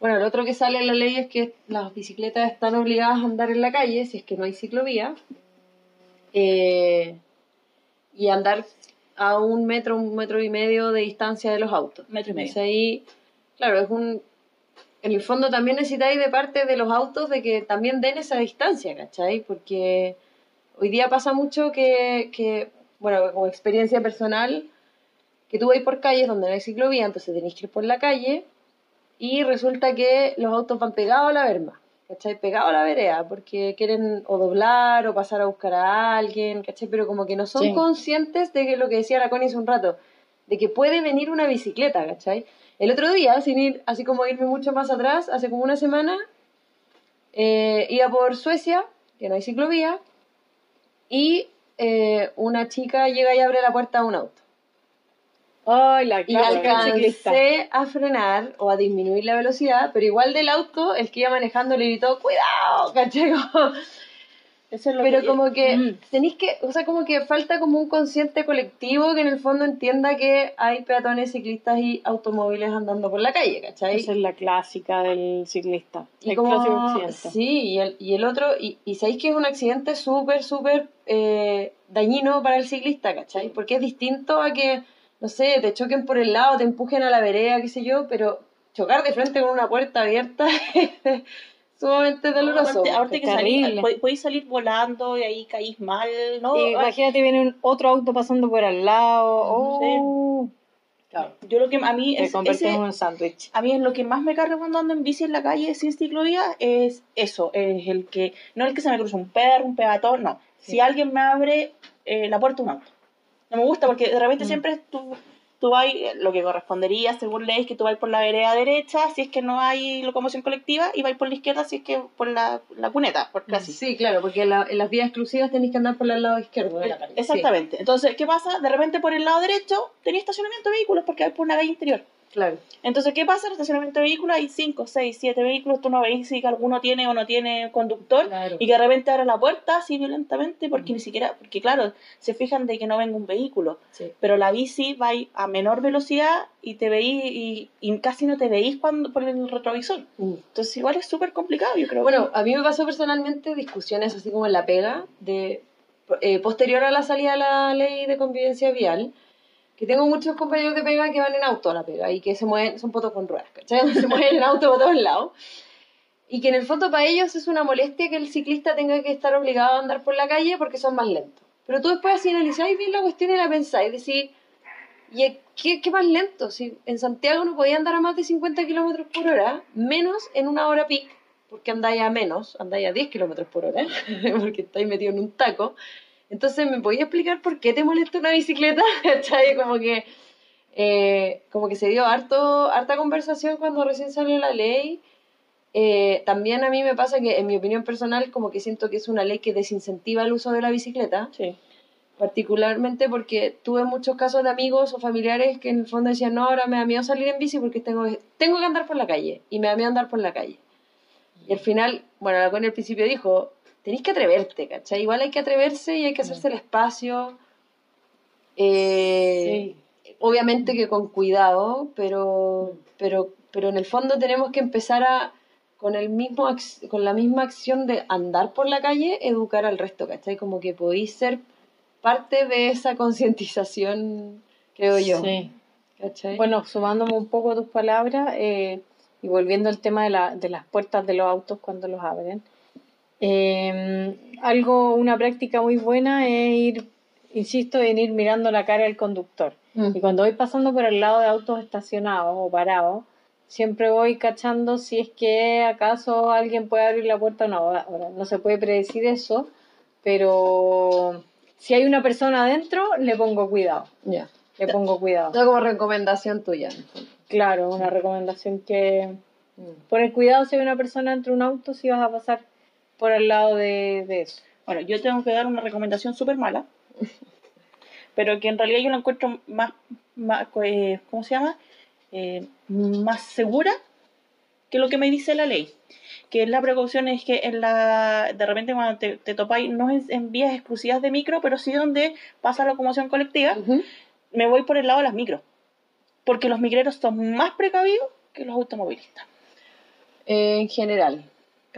Bueno, lo otro que sale en la ley es que las bicicletas están obligadas a andar en la calle si es que no hay ciclovía. eh, y andar a un metro, un metro y medio de distancia de los autos. Metro y medio. Entonces ahí, claro, es un... En el fondo también necesitáis de parte de los autos de que también den esa distancia, ¿cachai? Porque hoy día pasa mucho que, que bueno, como experiencia personal, que tú vas por calles donde no hay ciclovía, entonces tenés que ir por la calle y resulta que los autos van pegados a la verma, ¿cachai? Pegados a la vereda, porque quieren o doblar o pasar a buscar a alguien, ¿cachai? Pero como que no son Sí. conscientes de que lo que decía la Connie hace un rato, de que puede venir una bicicleta, ¿cachai? El otro día, sin ir, así como irme mucho más atrás, hace como una semana, eh, iba por Suecia, que no hay ciclovía, y eh, una chica llega y abre la puerta a un auto. Ay, la Y alcancé a frenar o a disminuir la velocidad, pero igual del auto, el que iba manejando le gritó, ¡cuidado! Como- Eso es lo Pero que- como que Mm. tenéis que, o sea, como que falta como un consciente colectivo que en el fondo entienda que hay peatones, ciclistas y automóviles andando por la calle, ¿cachai? Esa es la clásica del ciclista. Y el como, clásico accidente. sí, y el, y el otro, y, y sabéis que es un accidente súper, súper eh, dañino para el ciclista, ¿cachai? Porque es distinto a que, no sé, te choquen por el lado, te empujen a la vereda, qué sé yo, pero chocar de frente con una puerta abierta es sumamente doloroso. Ahorita que salís, podéis salir volando y ahí caís mal, ¿no? Y imagínate, viene un otro auto pasando por al lado. Oh, claro. Yo lo que a mí es, ese- en un sándwich. a mí es lo que más me carga cuando ando en bici en la calle sin ciclovía es eso, es el que, no el que se me cruza un perro, un peatón, no. Si alguien me abre eh, la puerta un auto. No me gusta porque de repente Mm. siempre tú, tú vas, eh, lo que correspondería según ley es que tú vas por la vereda derecha si es que no hay locomoción colectiva y vas por la izquierda si es que por la, la cuneta, por casi. Sí, claro, porque en, la- en las vías exclusivas tenéis que andar por el lado izquierdo de la calle. sí. Exactamente. Entonces, ¿qué pasa? De repente por el lado derecho tenía estacionamiento de vehículos porque hay por una calle interior. Claro. Entonces, ¿qué pasa? En el estacionamiento de vehículos hay 5, 6, 7 vehículos, tú no veis si alguno tiene o no tiene conductor Claro. y que de repente abre la puerta así violentamente porque ni siquiera, porque claro, se fijan de que no venga un vehículo, Sí. pero la bici va a menor velocidad y te veís y, y casi no te veís cuando por el retrovisor. Mm. Entonces, igual es súper complicado, yo creo. Bueno, a mí me pasó personalmente discusiones así como en la pega, de eh, posterior a la salida de la ley de convivencia vial, que tengo muchos compañeros de pega que van en auto a la pega y que se mueven, son potos con ruedas, ¿cachai? Se mueven en auto por todos lados. Y que en el fondo para ellos es una molestia que el ciclista tenga que estar obligado a andar por la calle porque son más lentos. Pero tú después así analizáis bien la cuestión y la pensáis, decís, ¿y qué, qué más lento? Si en Santiago no podía andar a más de 50 kilómetros por hora, menos en una hora pic, porque andáis a menos, andáis a 10 kilómetros por hora, porque estáis metido en un taco. Entonces, ¿me podías explicar por qué te molesta una bicicleta? ¿Cachai? Como que, eh, como que se dio harto, harta conversación cuando recién salió la ley. Eh, también a mí me pasa que, en mi opinión personal, como que siento que es una ley que desincentiva el uso de la bicicleta sí. particularmente porque tuve muchos casos de amigos o familiares que en el fondo decían, no, ahora me da miedo salir en bici porque tengo, tengo que andar por la calle y me da miedo andar por la calle. Y al final, bueno, la Connie al principio dijo, tenéis que atreverte, ¿cachai? Igual hay que atreverse y hay que hacerse el espacio. Eh, Obviamente que con cuidado, pero, pero, pero en el fondo tenemos que empezar a, con, el mismo, con la misma acción de andar por la calle, educar al resto, ¿cachai? Como que podéis ser parte de esa concientización, creo yo. Sí. ¿Cachai? Bueno, sumándome un poco a tus palabras eh, y volviendo al tema de, la, de las puertas de los autos cuando los abren, eh, algo, una práctica muy buena es ir, insisto, en ir mirando la cara del conductor. Mm. Y cuando voy pasando por el lado de autos estacionados o parados, siempre voy cachando si es que acaso alguien puede abrir la puerta o no. Ahora, no se puede predecir eso, pero si hay una persona adentro, le pongo cuidado. Ya. Le pongo cuidado. Eso como recomendación tuya. Claro, una recomendación que Mm. poner cuidado si hay una persona dentro de un auto si vas a pasar por al lado de, de eso. Bueno, yo tengo que dar una recomendación súper mala, pero que en realidad yo la encuentro más, más eh, ¿cómo se llama? Eh, más segura que lo que me dice la ley. Que la precaución es que en la, de repente cuando te, te topáis, no es en vías exclusivas de micro, pero sí donde pasa la locomoción colectiva, me voy por el lado de las micros. Porque los micreros son más precavidos que los automovilistas. En general.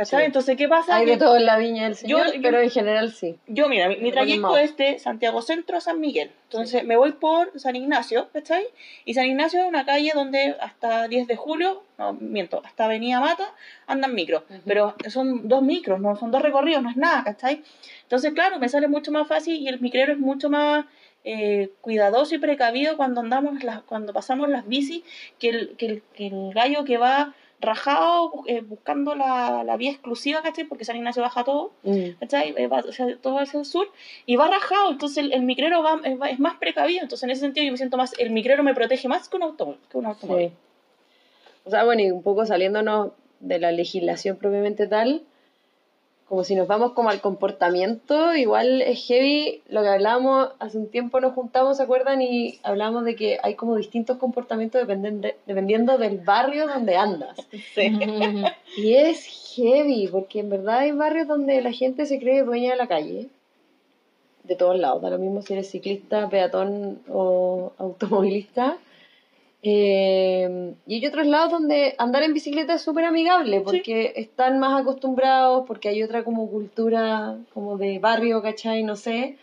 ¿Cachai? Sí. Entonces, ¿qué pasa? Hay Que- de todo en la viña del Señor, yo- pero en general sí. Yo, mira, mi, trayecto es de Santiago Centro a San Miguel. Entonces me voy por San Ignacio, ¿cachai? Y San Ignacio es una calle donde hasta 10 de julio, no, miento, hasta Avenida Mata andan micros. Pero son dos micros, no son dos recorridos, no es nada, ¿cachai? Entonces, claro, me sale mucho más fácil y el micrero es mucho más eh, cuidadoso y precavido cuando andamos, las, cuando pasamos las bicis, que el, que el, que el gallo que va rajado eh, buscando la, la vía exclusiva, ¿cachai? Porque San Ignacio baja todo. Mm. ¿cachai? Eh, va, o sea, todo hacia el sur y va rajado, entonces el, el micrero va, es, va- es más precavido, entonces en ese sentido yo me siento más, el micrero me protege más que un automóvil. Que un automóvil. Sí. O sea, bueno, y un poco saliéndonos de la legislación propiamente tal, como si nos vamos como al comportamiento, igual es heavy lo que hablábamos hace un tiempo, nos juntamos, ¿se acuerdan? Y hablamos de que hay como distintos comportamientos dependen de- dependiendo del barrio donde andas. Sí. Y es heavy, porque en verdad hay barrios donde la gente se cree dueña de la calle, de todos lados, da lo mismo si eres ciclista, peatón o automovilista. Eh, y hay otros lados donde andar en bicicleta es súper amigable, porque están más acostumbrados, porque hay otra como cultura como de barrio, ¿cachai? No sé.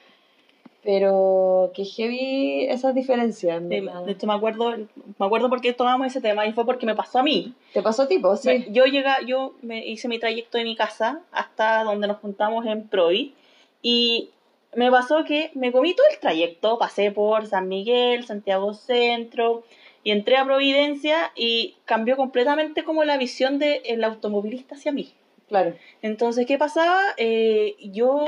Pero que heavy esas diferencias. en De, hecho, me acuerdo, me acuerdo porque tomamos ese tema y fue porque me pasó a mí. ¿Te pasó tipo? Sí. Me- Yo llega, yo me hice mi trayecto de mi casa hasta donde nos juntamos en Provi y me pasó que me comí todo el trayecto, pasé por San Miguel, Santiago Centro y entré a Providencia y cambió completamente como la visión del automovilista hacia mí. Claro. Entonces, ¿qué pasaba? Eh, yo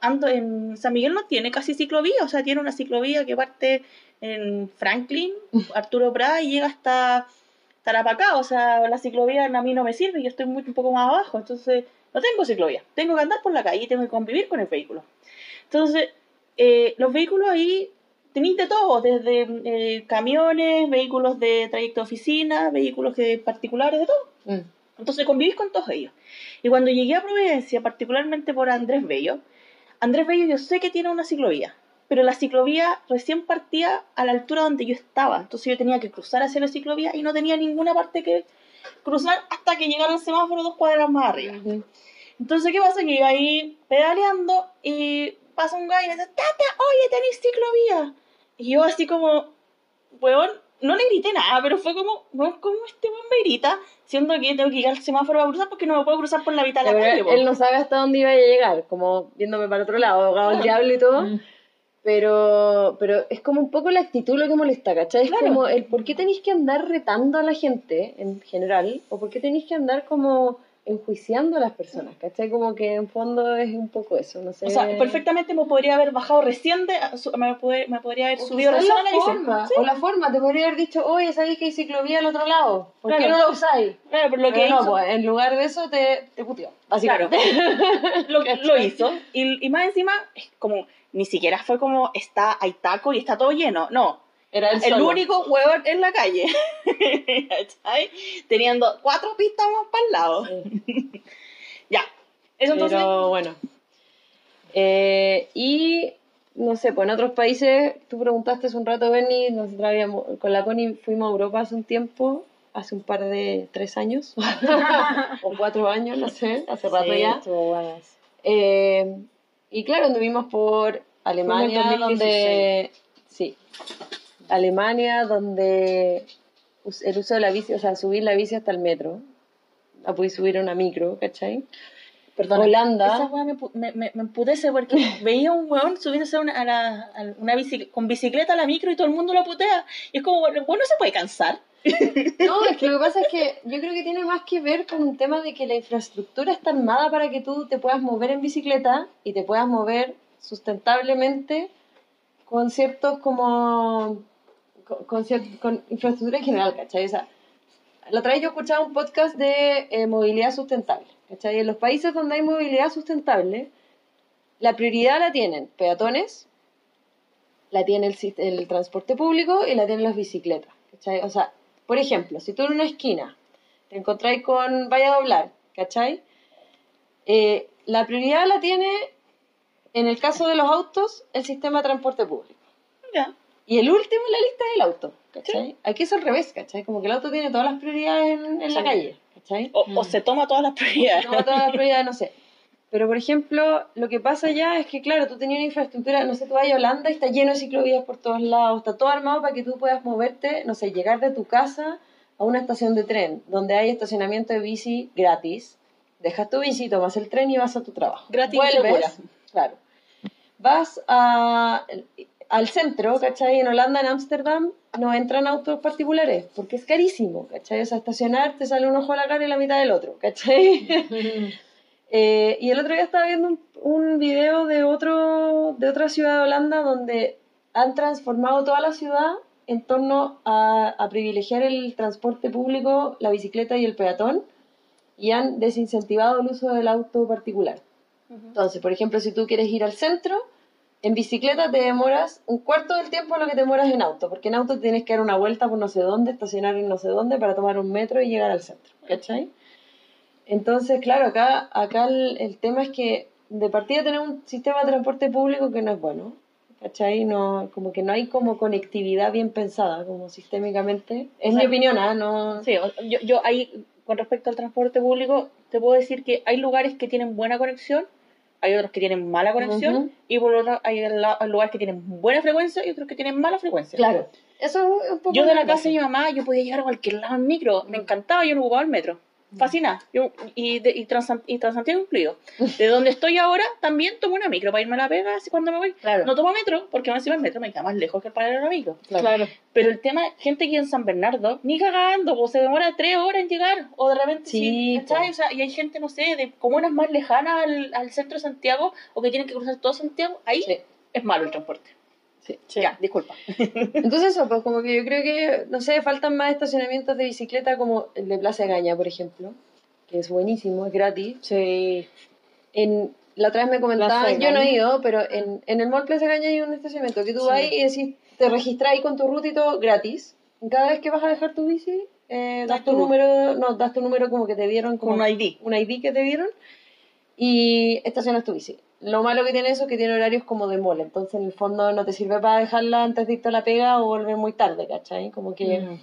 ando en San Miguel no tiene casi ciclovía, o sea, tiene una ciclovía que parte en Franklin, Arturo Prat y llega hasta Tarapacá, o sea, la ciclovía a mí no me sirve, yo estoy muy, un poco más abajo, entonces no tengo ciclovía, tengo que andar por la calle y tengo que convivir con el vehículo. Entonces, eh, los vehículos ahí tenéis de todo, desde eh, camiones, vehículos de trayecto de oficina, vehículos que, particulares, de todo. Mm. Entonces convivís con todos ellos. Y cuando llegué a Providencia, particularmente por Andrés Bello, Andrés Bello yo sé que tiene una ciclovía, pero la ciclovía recién partía a la altura donde yo estaba. Entonces yo tenía que cruzar hacia la ciclovía y no tenía ninguna parte que cruzar hasta que llegara el semáforo dos cuadras más arriba. Entonces, ¿qué pasa? Que iba ahí pedaleando y pasa un gallo y me dice, Tata, oye, tenés ciclovía. Y yo así como, weón, no le grité nada, pero fue como, weón, ¿cómo este weón me grita? Siendo que tengo que llegar al semáforo a cruzar porque no me puedo cruzar por la mitad de la calle. él no sabe hasta dónde iba a llegar, como viéndome para otro lado, abogado el diablo y todo. Mm. Pero, pero es como un poco la actitud lo que molesta, ¿cachai? Es Claro. como el por qué tenéis que andar retando a la gente en general, o por qué tenéis que andar como enjuiciando a las personas, ¿cachai? Como que en fondo es un poco eso, no sé. O sea, perfectamente me podría haber bajado recién, de, me, me podría haber O subido recién la forma, Sí, o la forma, te podría haber dicho, oye, ¿sabéis que hay ciclovía al otro lado? ¿Por qué Claro. no la usáis? claro, pero lo que no, hizo- pues en lugar de eso te, te puteó, básicamente. lo, ¿Cachai? lo hizo. Y, y más encima, es como, ni siquiera fue como, está, hay taco y está todo lleno. No, Era el, único huevón en la calle. Teniendo cuatro pistas más para el lado. Sí. Ya. Eso entonces. Pero bueno. Eh, y no sé, pues en otros países, tú preguntaste hace un rato, Benny, nosotros habíamos, con la Connie fuimos a Europa hace un tiempo, hace un par de tres años, o cuatro años, no sé, hace rato Sí, ya. Eh, y claro, anduvimos por Alemania, donde. Sí. Alemania, donde el uso de la bici, o sea, subir la bici hasta el metro, la puedes subir a una micro, ¿cachai? Perdón. Holanda. Esa weá me, me, me, me emputece porque veía un weón subiéndose a una, a la, a una bici, con bicicleta a la micro y todo el mundo lo putea. Y es como, bueno, bueno, se puede cansar. No, es que lo que pasa es que yo creo que tiene más que ver con un tema de que la infraestructura está armada para que tú te puedas mover en bicicleta y te puedas mover sustentablemente con ciertos como con, con, infraestructura en general, ¿cachai? O sea, la otra vez yo escuchaba un podcast de eh, movilidad sustentable, ¿cachai? En los países donde hay movilidad sustentable, la prioridad la tienen peatones, la tiene el transporte público y la tienen las bicicletas, ¿cachai? O sea, por ejemplo, si tú en una esquina te encontráis con vaya a doblar, ¿cachai? Eh, la prioridad la tiene, en el caso de los autos, el sistema de transporte público. Ya. Y el último en la lista es el auto, ¿cachai? Aquí es al revés, ¿cachai? Como que el auto tiene todas las prioridades en, en la calle, ¿cachai? O, o se toma todas las prioridades. No, todas las prioridades, no sé. Pero, por ejemplo, lo que pasa ya es que, claro, tú tenías una infraestructura, no sé, tú vas a Holanda y está lleno de ciclovías por todos lados, está todo armado para que tú puedas moverte, no sé, llegar de tu casa a una estación de tren, donde hay estacionamiento de bici gratis, dejas tu bici, tomas el tren y vas a tu trabajo. Gratis Vuelves, claro. Vas a, al centro, ¿cachai? En Holanda, en Ámsterdam, no entran autos particulares, porque es carísimo, ¿cachai? O sea, estacionar te sale un ojo a la cara y la mitad del otro, ¿cachai? Eh, y el otro día estaba viendo un, un video de, otro, de otra ciudad de Holanda donde han transformado toda la ciudad en torno a, a privilegiar el transporte público, la bicicleta y el peatón y han desincentivado el uso del auto particular. Entonces, por ejemplo, si tú quieres ir al centro, en bicicleta te demoras un cuarto del tiempo lo que te demoras en auto, porque en auto tienes que dar una vuelta por no sé dónde, estacionar en no sé dónde para tomar un metro y llegar al centro, ¿cachai? Entonces, claro, acá, acá el, el tema es que de partida tenemos un sistema de transporte público que no es bueno, ¿cachai? No, como que no hay como conectividad bien pensada, como sistémicamente. Es O sea, mi opinión, ¿ah? No... Sí, yo, yo ahí, con respecto al transporte público, te puedo decir que hay lugares que tienen buena conexión, hay otros que tienen mala conexión, y por otro hay lugares que tienen buena frecuencia y otros que tienen mala frecuencia. Claro. Eso es un poco Yo de la casa de mi mamá, yo podía llegar a cualquier lado en micro, me encantaba, yo no ocupaba el metro. Fascinada. Yo, y, de, y, Transan- y Transantiago incluido. De donde estoy ahora, también tomo una micro para irme a la pega, así cuando me voy. Claro. No tomo metro, porque más encima el metro me queda más lejos que el parar la micro. Claro. Pero el tema, gente aquí en San Bernardo, ni cagando, pues se demora tres horas en llegar, o de repente Sí, sí, y hay gente, no sé, de comunas más lejanas al, al centro de Santiago, o que tienen que cruzar todo Santiago, ahí Sí. es malo el transporte. Sí. Ya, disculpa. Entonces eso, pues como que yo creo que, no sé, faltan más estacionamientos de bicicleta como el de Plaza Gaña, por ejemplo, que es buenísimo, es gratis. Sí. En, la otra vez me comentaban, yo no he ido, pero en, en el Mall Plaza Gaña hay un estacionamiento que tú Sí. vas y decís, te registras ahí con tu ruta y todo gratis. Cada vez que vas a dejar tu bici, eh, das Das tu tu número, no, das tu número como que te dieron, como Un ID. un ID que te dieron y estacionas tu bici. Lo malo que tiene eso es que tiene horarios como de mall, entonces en el fondo no te sirve para dejarla antes de irte a la pega o volver muy tarde, ¿cachai? Como que... Mm.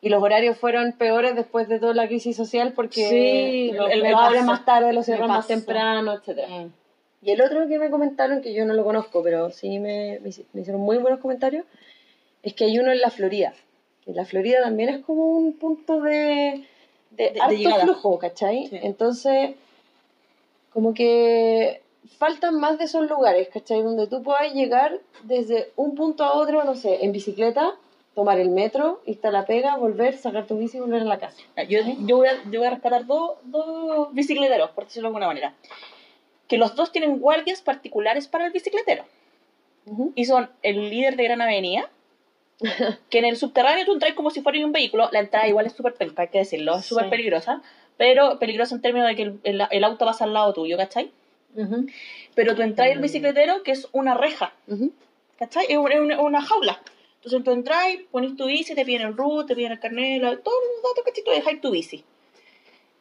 Y los horarios fueron peores después de toda la crisis social porque Sí, el- el abren más tarde, los Me cierran más temprano, etcétera. Mm. Y el otro que me comentaron, que yo no lo conozco, pero sí me, me hici- me hicieron muy buenos comentarios, es que hay uno en la Florida. Que la Florida también es como un punto de, de, De- alto flujo, ¿cachai? Sí. Entonces, como que faltan más de esos lugares, ¿cachai? Donde tú puedas llegar desde un punto a otro, no sé, en bicicleta, tomar el metro, irte a la pega, volver, sacar tu bici y volver a la casa. Yo, yo, voy, a, yo voy a rescatar dos, dos bicicleteros, por decirlo de alguna manera. Que los dos tienen guardias particulares para el bicicletero. Y son el líder de Gran Avenida, que en el subterráneo tú entras como si fuera un vehículo. La entrada igual es súper penca, hay que decirlo, es súper Sí. peligrosa. Pero peligrosa en términos de que el, el- el auto pasa al lado tuyo, ¿cachai? Ujú. Pero tú entras el bicicletero, que es una reja, Ujú. ¿cachai? Es una, jaula. Entonces tú entras, pones tu bici, te piden el root, te piden el carnet, todos los datos, ¿cachai? Tú dejas tu bici.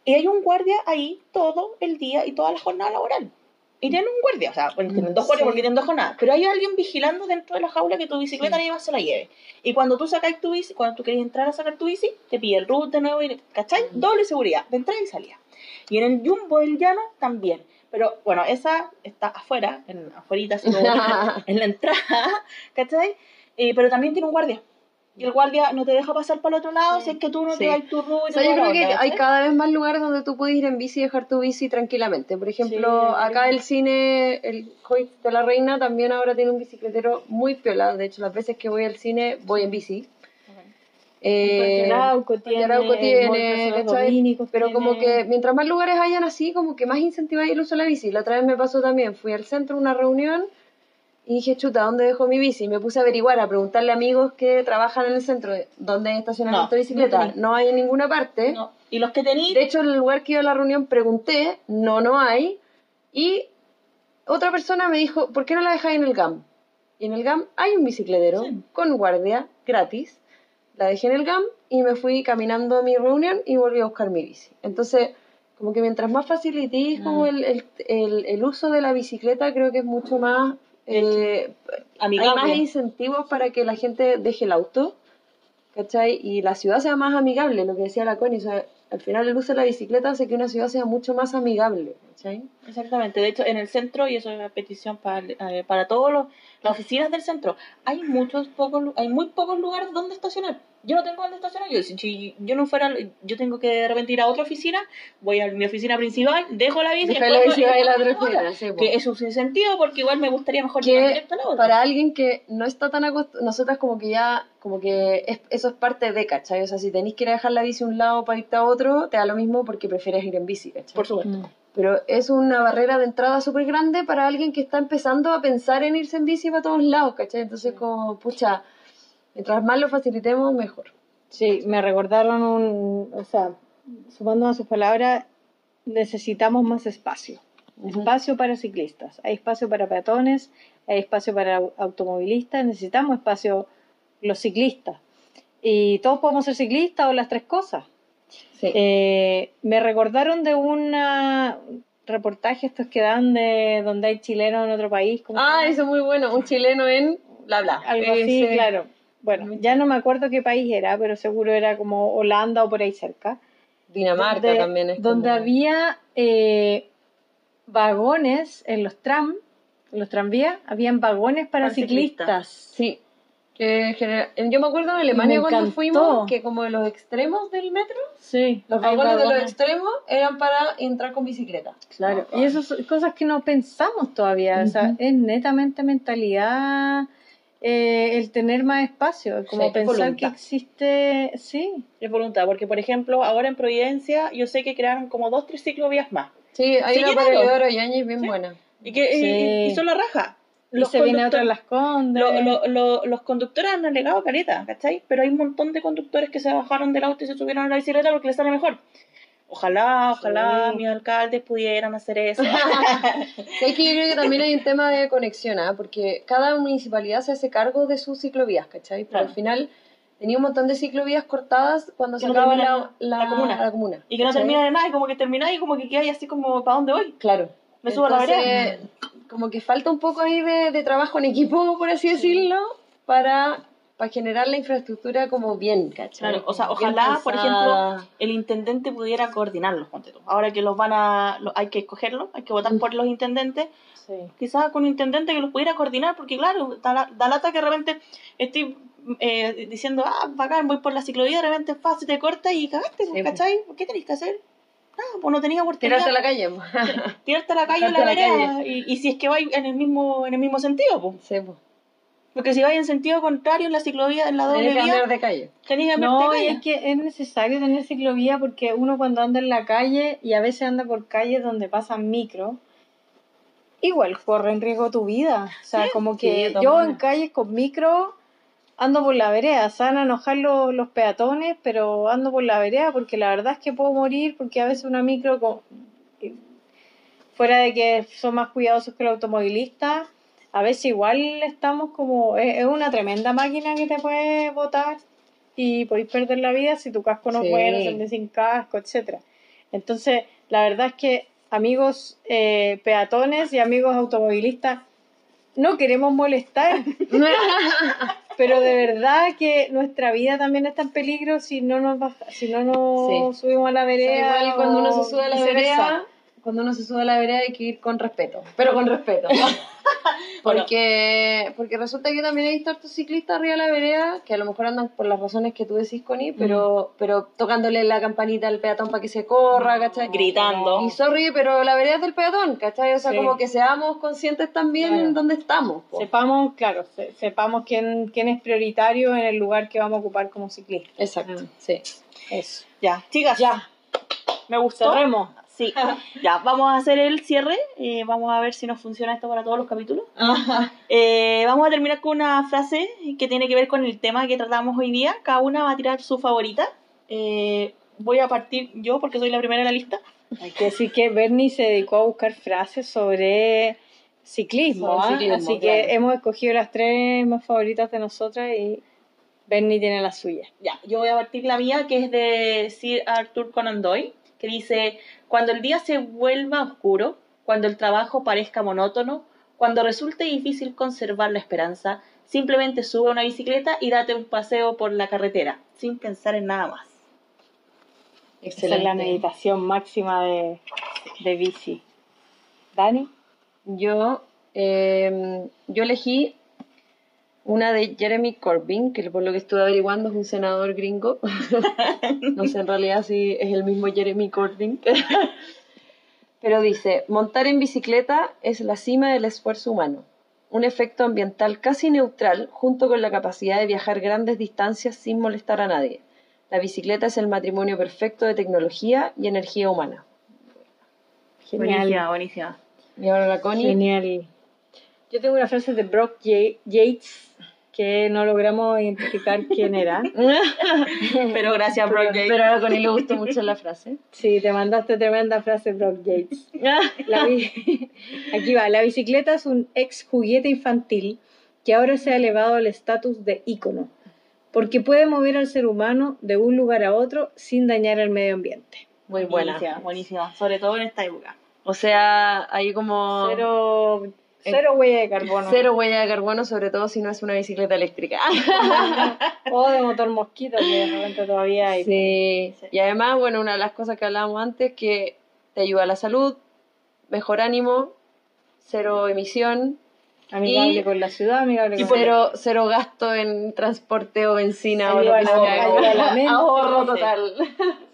Y hay un guardia ahí todo el día y toda la jornada laboral. Y tienen un guardia, o sea, bueno, tienen dos guardias Sí. porque tienen dos jornadas, pero hay alguien vigilando dentro de la jaula que tu bicicleta ni más se la lleve. Y cuando tú sacas tu bici, cuando tú quieres entrar a sacar tu bici, te pide el root de nuevo, y, ¿cachai? Doble seguridad, de entrada y salida. Y en el jumbo del llano también. Pero bueno, esa está afuera, en, como en la entrada, ¿cachai? Eh, pero también tiene un guardia. Y el guardia no te deja pasar para el otro lado Sí. si es que tú no Sí. te das tu y O sea, yo creo que hay cada vez más lugares donde tú puedes ir en bici y dejar tu bici tranquilamente. Por ejemplo, acá el cine, el Hoyt de la Reina también ahora tiene un bicicletero muy piola. De hecho, las veces que voy al cine voy en bici. Eh, Arauco tiene, Pero como que mientras más lugares hayan así, como que más incentiváis el uso de la bici. La otra vez me pasó también, fui al centro a una reunión y dije, chuta, ¿dónde dejo mi bici? Y me puse a averiguar, a preguntarle a amigos que trabajan en el centro, ¿dónde hay estacionamiento No, de bicicleta? no No, hay en ninguna parte. No. Y los que tenéis, De hecho, en el lugar que iba a la reunión pregunté, no, no hay. Y otra persona me dijo, ¿por qué no la dejáis en el GAM? Y en el GAM hay un bicicletero Sí. con guardia gratis. La dejé en el GAM y me fui caminando a mi reunión y volví a buscar mi bici. Entonces, como que mientras más facilitís como Mm. el, el, el, el uso de la bicicleta, creo que es mucho más... eh, hay más incentivos para que la gente deje el auto, ¿cachai? Y la ciudad sea más amigable, lo que decía la Connie, o sea, al final el uso de la bicicleta hace que una ciudad sea mucho más amigable, ¿cachai? Exactamente, de hecho en el centro, y eso es una petición para, eh, para todas las oficinas del centro, hay muchos pocos, hay muy pocos lugares donde estacionar. Yo no tengo donde estacionar, yo, si, si yo no fuera, yo tengo que de repente ir a otra oficina, voy a mi oficina principal, dejo la bici, Deja la bici a la otra oficina, sí, po. que eso sin sentido porque igual me gustaría mejor llegar que directo a la otra. para alguien que no está tan acostumbrado, nosotras como que ya, como que es- eso es parte de, ¿cachai? O sea, si tenéis que ir a dejar la bici a un lado para irte a otro, te da lo mismo porque prefieres ir en bici, ¿cachai? Por supuesto. Mm. Pero es una barrera de entrada súper grande para alguien que está empezando a pensar en irse en bici para todos lados, ¿cachai? Entonces, como, pucha, mientras más lo facilitemos, mejor. Sí, me recordaron un, o sea, sumando a sus palabras, necesitamos más espacio. Espacio para ciclistas, hay espacio para peatones, hay espacio para au- automovilistas, necesitamos espacio los ciclistas. Y todos podemos ser ciclistas o las tres cosas. Sí. Eh, me recordaron de una reportaje estos que dan de donde hay chilenos en otro país. ¿cómo se ah, eso es muy bueno, un chileno en bla bla. Algo así, Ese- claro. Bueno, ya no me acuerdo qué país era, pero seguro era como Holanda o por ahí cerca. Dinamarca donde, también es donde como- había eh, vagones en los tram, en los tranvías, habían vagones para Para ciclistas. Sí. Que genera- Yo me acuerdo en Alemania cuando encantó. fuimos, que como de los extremos del metro, Sí, los vagones de los extremos eran para entrar con bicicleta. Claro, y esas son cosas que no pensamos todavía, o sea, es netamente mentalidad eh, el tener más espacio, como Sí, pensar voluntad. que existe, sí, Es voluntad, porque por ejemplo, ahora en Providencia yo sé que crearon como dos, tres ciclovías más. Sí, hay Sí, una para Yáñez bien Sí. buena. Y que y- Sí. y, son la raja. Y se viene otra las condes. lo- lo- lo- los conductores han alegado caleta, ¿cachai? Pero hay un montón de conductores que se bajaron del auto y se subieron a la bicicleta porque les sale mejor. Ojalá, ojalá Sí. mis alcaldes pudieran hacer eso. Sí, que yo creo que también hay un tema de conexión, ¿ah? porque cada municipalidad se hace cargo de sus ciclovías, ¿cachai? Pero Claro. al final tenía un montón de ciclovías cortadas cuando Que se no acaba terminan la, la comuna. la comuna, y que no ¿cachai? terminan en nada, y como que termináis y como que quedáis así como, ¿para dónde voy? Claro. Me subo a la Entonces, vereda. Como que falta un poco ahí de, de trabajo en equipo, por así decirlo, para, para generar la infraestructura como bien, ¿cachai? Claro, o sea, ojalá, por ejemplo, el intendente pudiera coordinarlos, ponte tú. Ahora que los van a, hay que escogerlos, hay que votar Mm. por los intendentes, Sí. quizás con un intendente que los pudiera coordinar, porque claro, da, da lata que de repente estoy eh, diciendo, ah, bacán, voy por la ciclovía, de repente fácil te corta y cagaste, pues, Sí, pues. ¿cachai? ¿Qué tenéis que hacer? Ah, pues no tenía oportunidad. Tirarte a la calle. po. Tirarte a la calle o la la vereda. Y, y si es que vais en el mismo, en el mismo sentido, pues. Sí, po. Porque si vais en sentido contrario en la ciclovía, en la doble vía, cambiar de calle. tenéis que No, de es que es necesario tener ciclovía porque uno cuando anda en la calle y a veces anda por calles donde pasan micro, igual corre en riesgo tu vida. O sea, Sí, como que yo en calles con micro ando por la vereda, se van a enojar los, los peatones, pero ando por la vereda porque la verdad es que puedo morir porque a veces una micro, con- fuera de que son más cuidadosos que los automovilistas, a veces igual estamos como, es, es una tremenda máquina que te puede botar y podéis perder la vida si tu casco no Sí. es bueno, si andas sin casco, etcétera. Entonces, la verdad es que amigos eh, peatones y amigos automovilistas, no queremos molestar, pero de verdad que nuestra vida también está en peligro si no nos baja- si no nos Sí. subimos a la O sea, vereda. igual cuando uno se sube a la vereda, cuando uno se sube a la vereda hay que ir con respeto, pero con respeto. porque, porque resulta que también he visto hartos ciclistas arriba de la vereda que a lo mejor andan por las razones que tú decís, Connie, pero, pero tocándole la campanita al peatón para que se corra, ¿cachai? Gritando. Y sorry, pero la vereda es del peatón, ¿cachai? O sea, Sí. como que seamos conscientes también Claro. en dónde estamos. po. Sepamos, claro, se- sepamos quién, quién es prioritario en el lugar que vamos a ocupar como ciclista. Exacto, Mm. sí. Eso. Ya, chicas. Ya, Me gustó. cerremos. Sí. ya, vamos a hacer el cierre. eh, vamos a ver si nos funciona esto para todos los capítulos. Eh, vamos a terminar con una frase que tiene que ver con el tema que tratamos hoy día. Cada una va a tirar su favorita. Eh, voy a partir yo porque soy la primera en la lista. Hay que decir que Bernie se dedicó a buscar frases sobre ciclismo, Sobre ¿ah? ciclismo, así claro. que hemos escogido las tres más favoritas de nosotras y Bernie tiene la suya. Ya, yo voy a partir la mía, que es de Sir Arthur Conan Doyle, que dice, cuando el día se vuelva oscuro, cuando el trabajo parezca monótono, cuando resulte difícil conservar la esperanza, simplemente sube a una bicicleta y date un paseo por la carretera, sin pensar en nada más. Esa es la meditación máxima de, de bici. ¿Dani? Yo, eh, yo elegí una de Jeremy Corbyn, que por lo que estuve averiguando es un senador gringo. no sé en realidad si es el mismo Jeremy Corbyn. Pero dice, montar en bicicleta es la cima del esfuerzo humano. Un efecto ambiental casi neutral junto con la capacidad de viajar grandes distancias sin molestar a nadie. La bicicleta es el matrimonio perfecto de tecnología y energía humana. Buenísima, buenísima. Y ahora la Connie. Genial. Yo tengo una frase de Brock Ye- Yates que no logramos identificar quién era. Pero gracias, Brock Jay. Pero a Connie le gustó mucho la frase. Sí, te mandaste tremenda frase, Brock Yates. La Aquí va, la bicicleta es un ex juguete infantil que ahora se ha elevado al estatus de ícono, porque puede mover al ser humano de un lugar a otro sin dañar al medio ambiente. Muy buena. Buenísima, buenísima. Sobre todo en esta época. O sea, ahí como Cero, cero huella de carbono. cero huella de carbono, sobre todo si no es una bicicleta eléctrica. O de motor mosquito, que de repente todavía hay. Sí. Y además, bueno, una de las cosas que hablábamos antes, que te ayuda a la salud, mejor ánimo, cero emisión, Amigable Y- con la ciudad, amigable con cero, cero gasto en transporte o benzina o lo que la- sea. la. Ahorro Sí. total.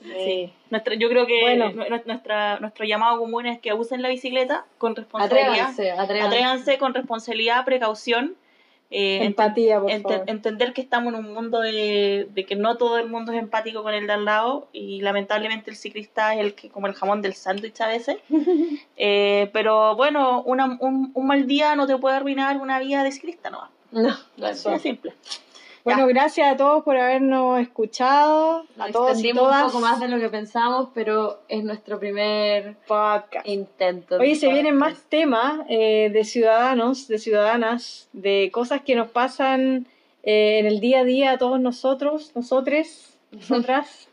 Sí. Nuestra, yo creo que Bueno. nu- nuestra, nuestro llamado común es que usen la bicicleta con responsabilidad. Atrévanse, atrévanse. Atrévanse con responsabilidad, precaución. eh, empatía, por favor. entender que estamos en un mundo de, de que no todo el mundo es empático con el de al lado y lamentablemente el ciclista es el que como el jamón del sándwich a veces. Eh, pero bueno, una- un, un mal día no te puede arruinar una vida de ciclista, no. No, Así de simple. Bueno, gracias a todos por habernos escuchado, a Nos todos y todas. un poco más de lo que pensamos, pero es nuestro primer podcast. intento. Oye, se vienen más temas eh, de ciudadanos, de ciudadanas, de cosas que nos pasan eh, en el día a día a todos nosotros, nosotres, nosotras,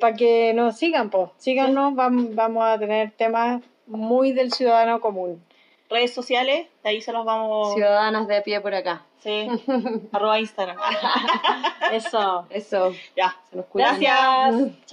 para que nos sigan, pues, síganos, vam- vamos a tener temas muy del ciudadano común. Redes sociales, de ahí se los vamos. Ciudadanas de pie por acá. Sí. Arroba Instagram. Eso. Eso. ya. Se nos cuidan. Gracias. Chao.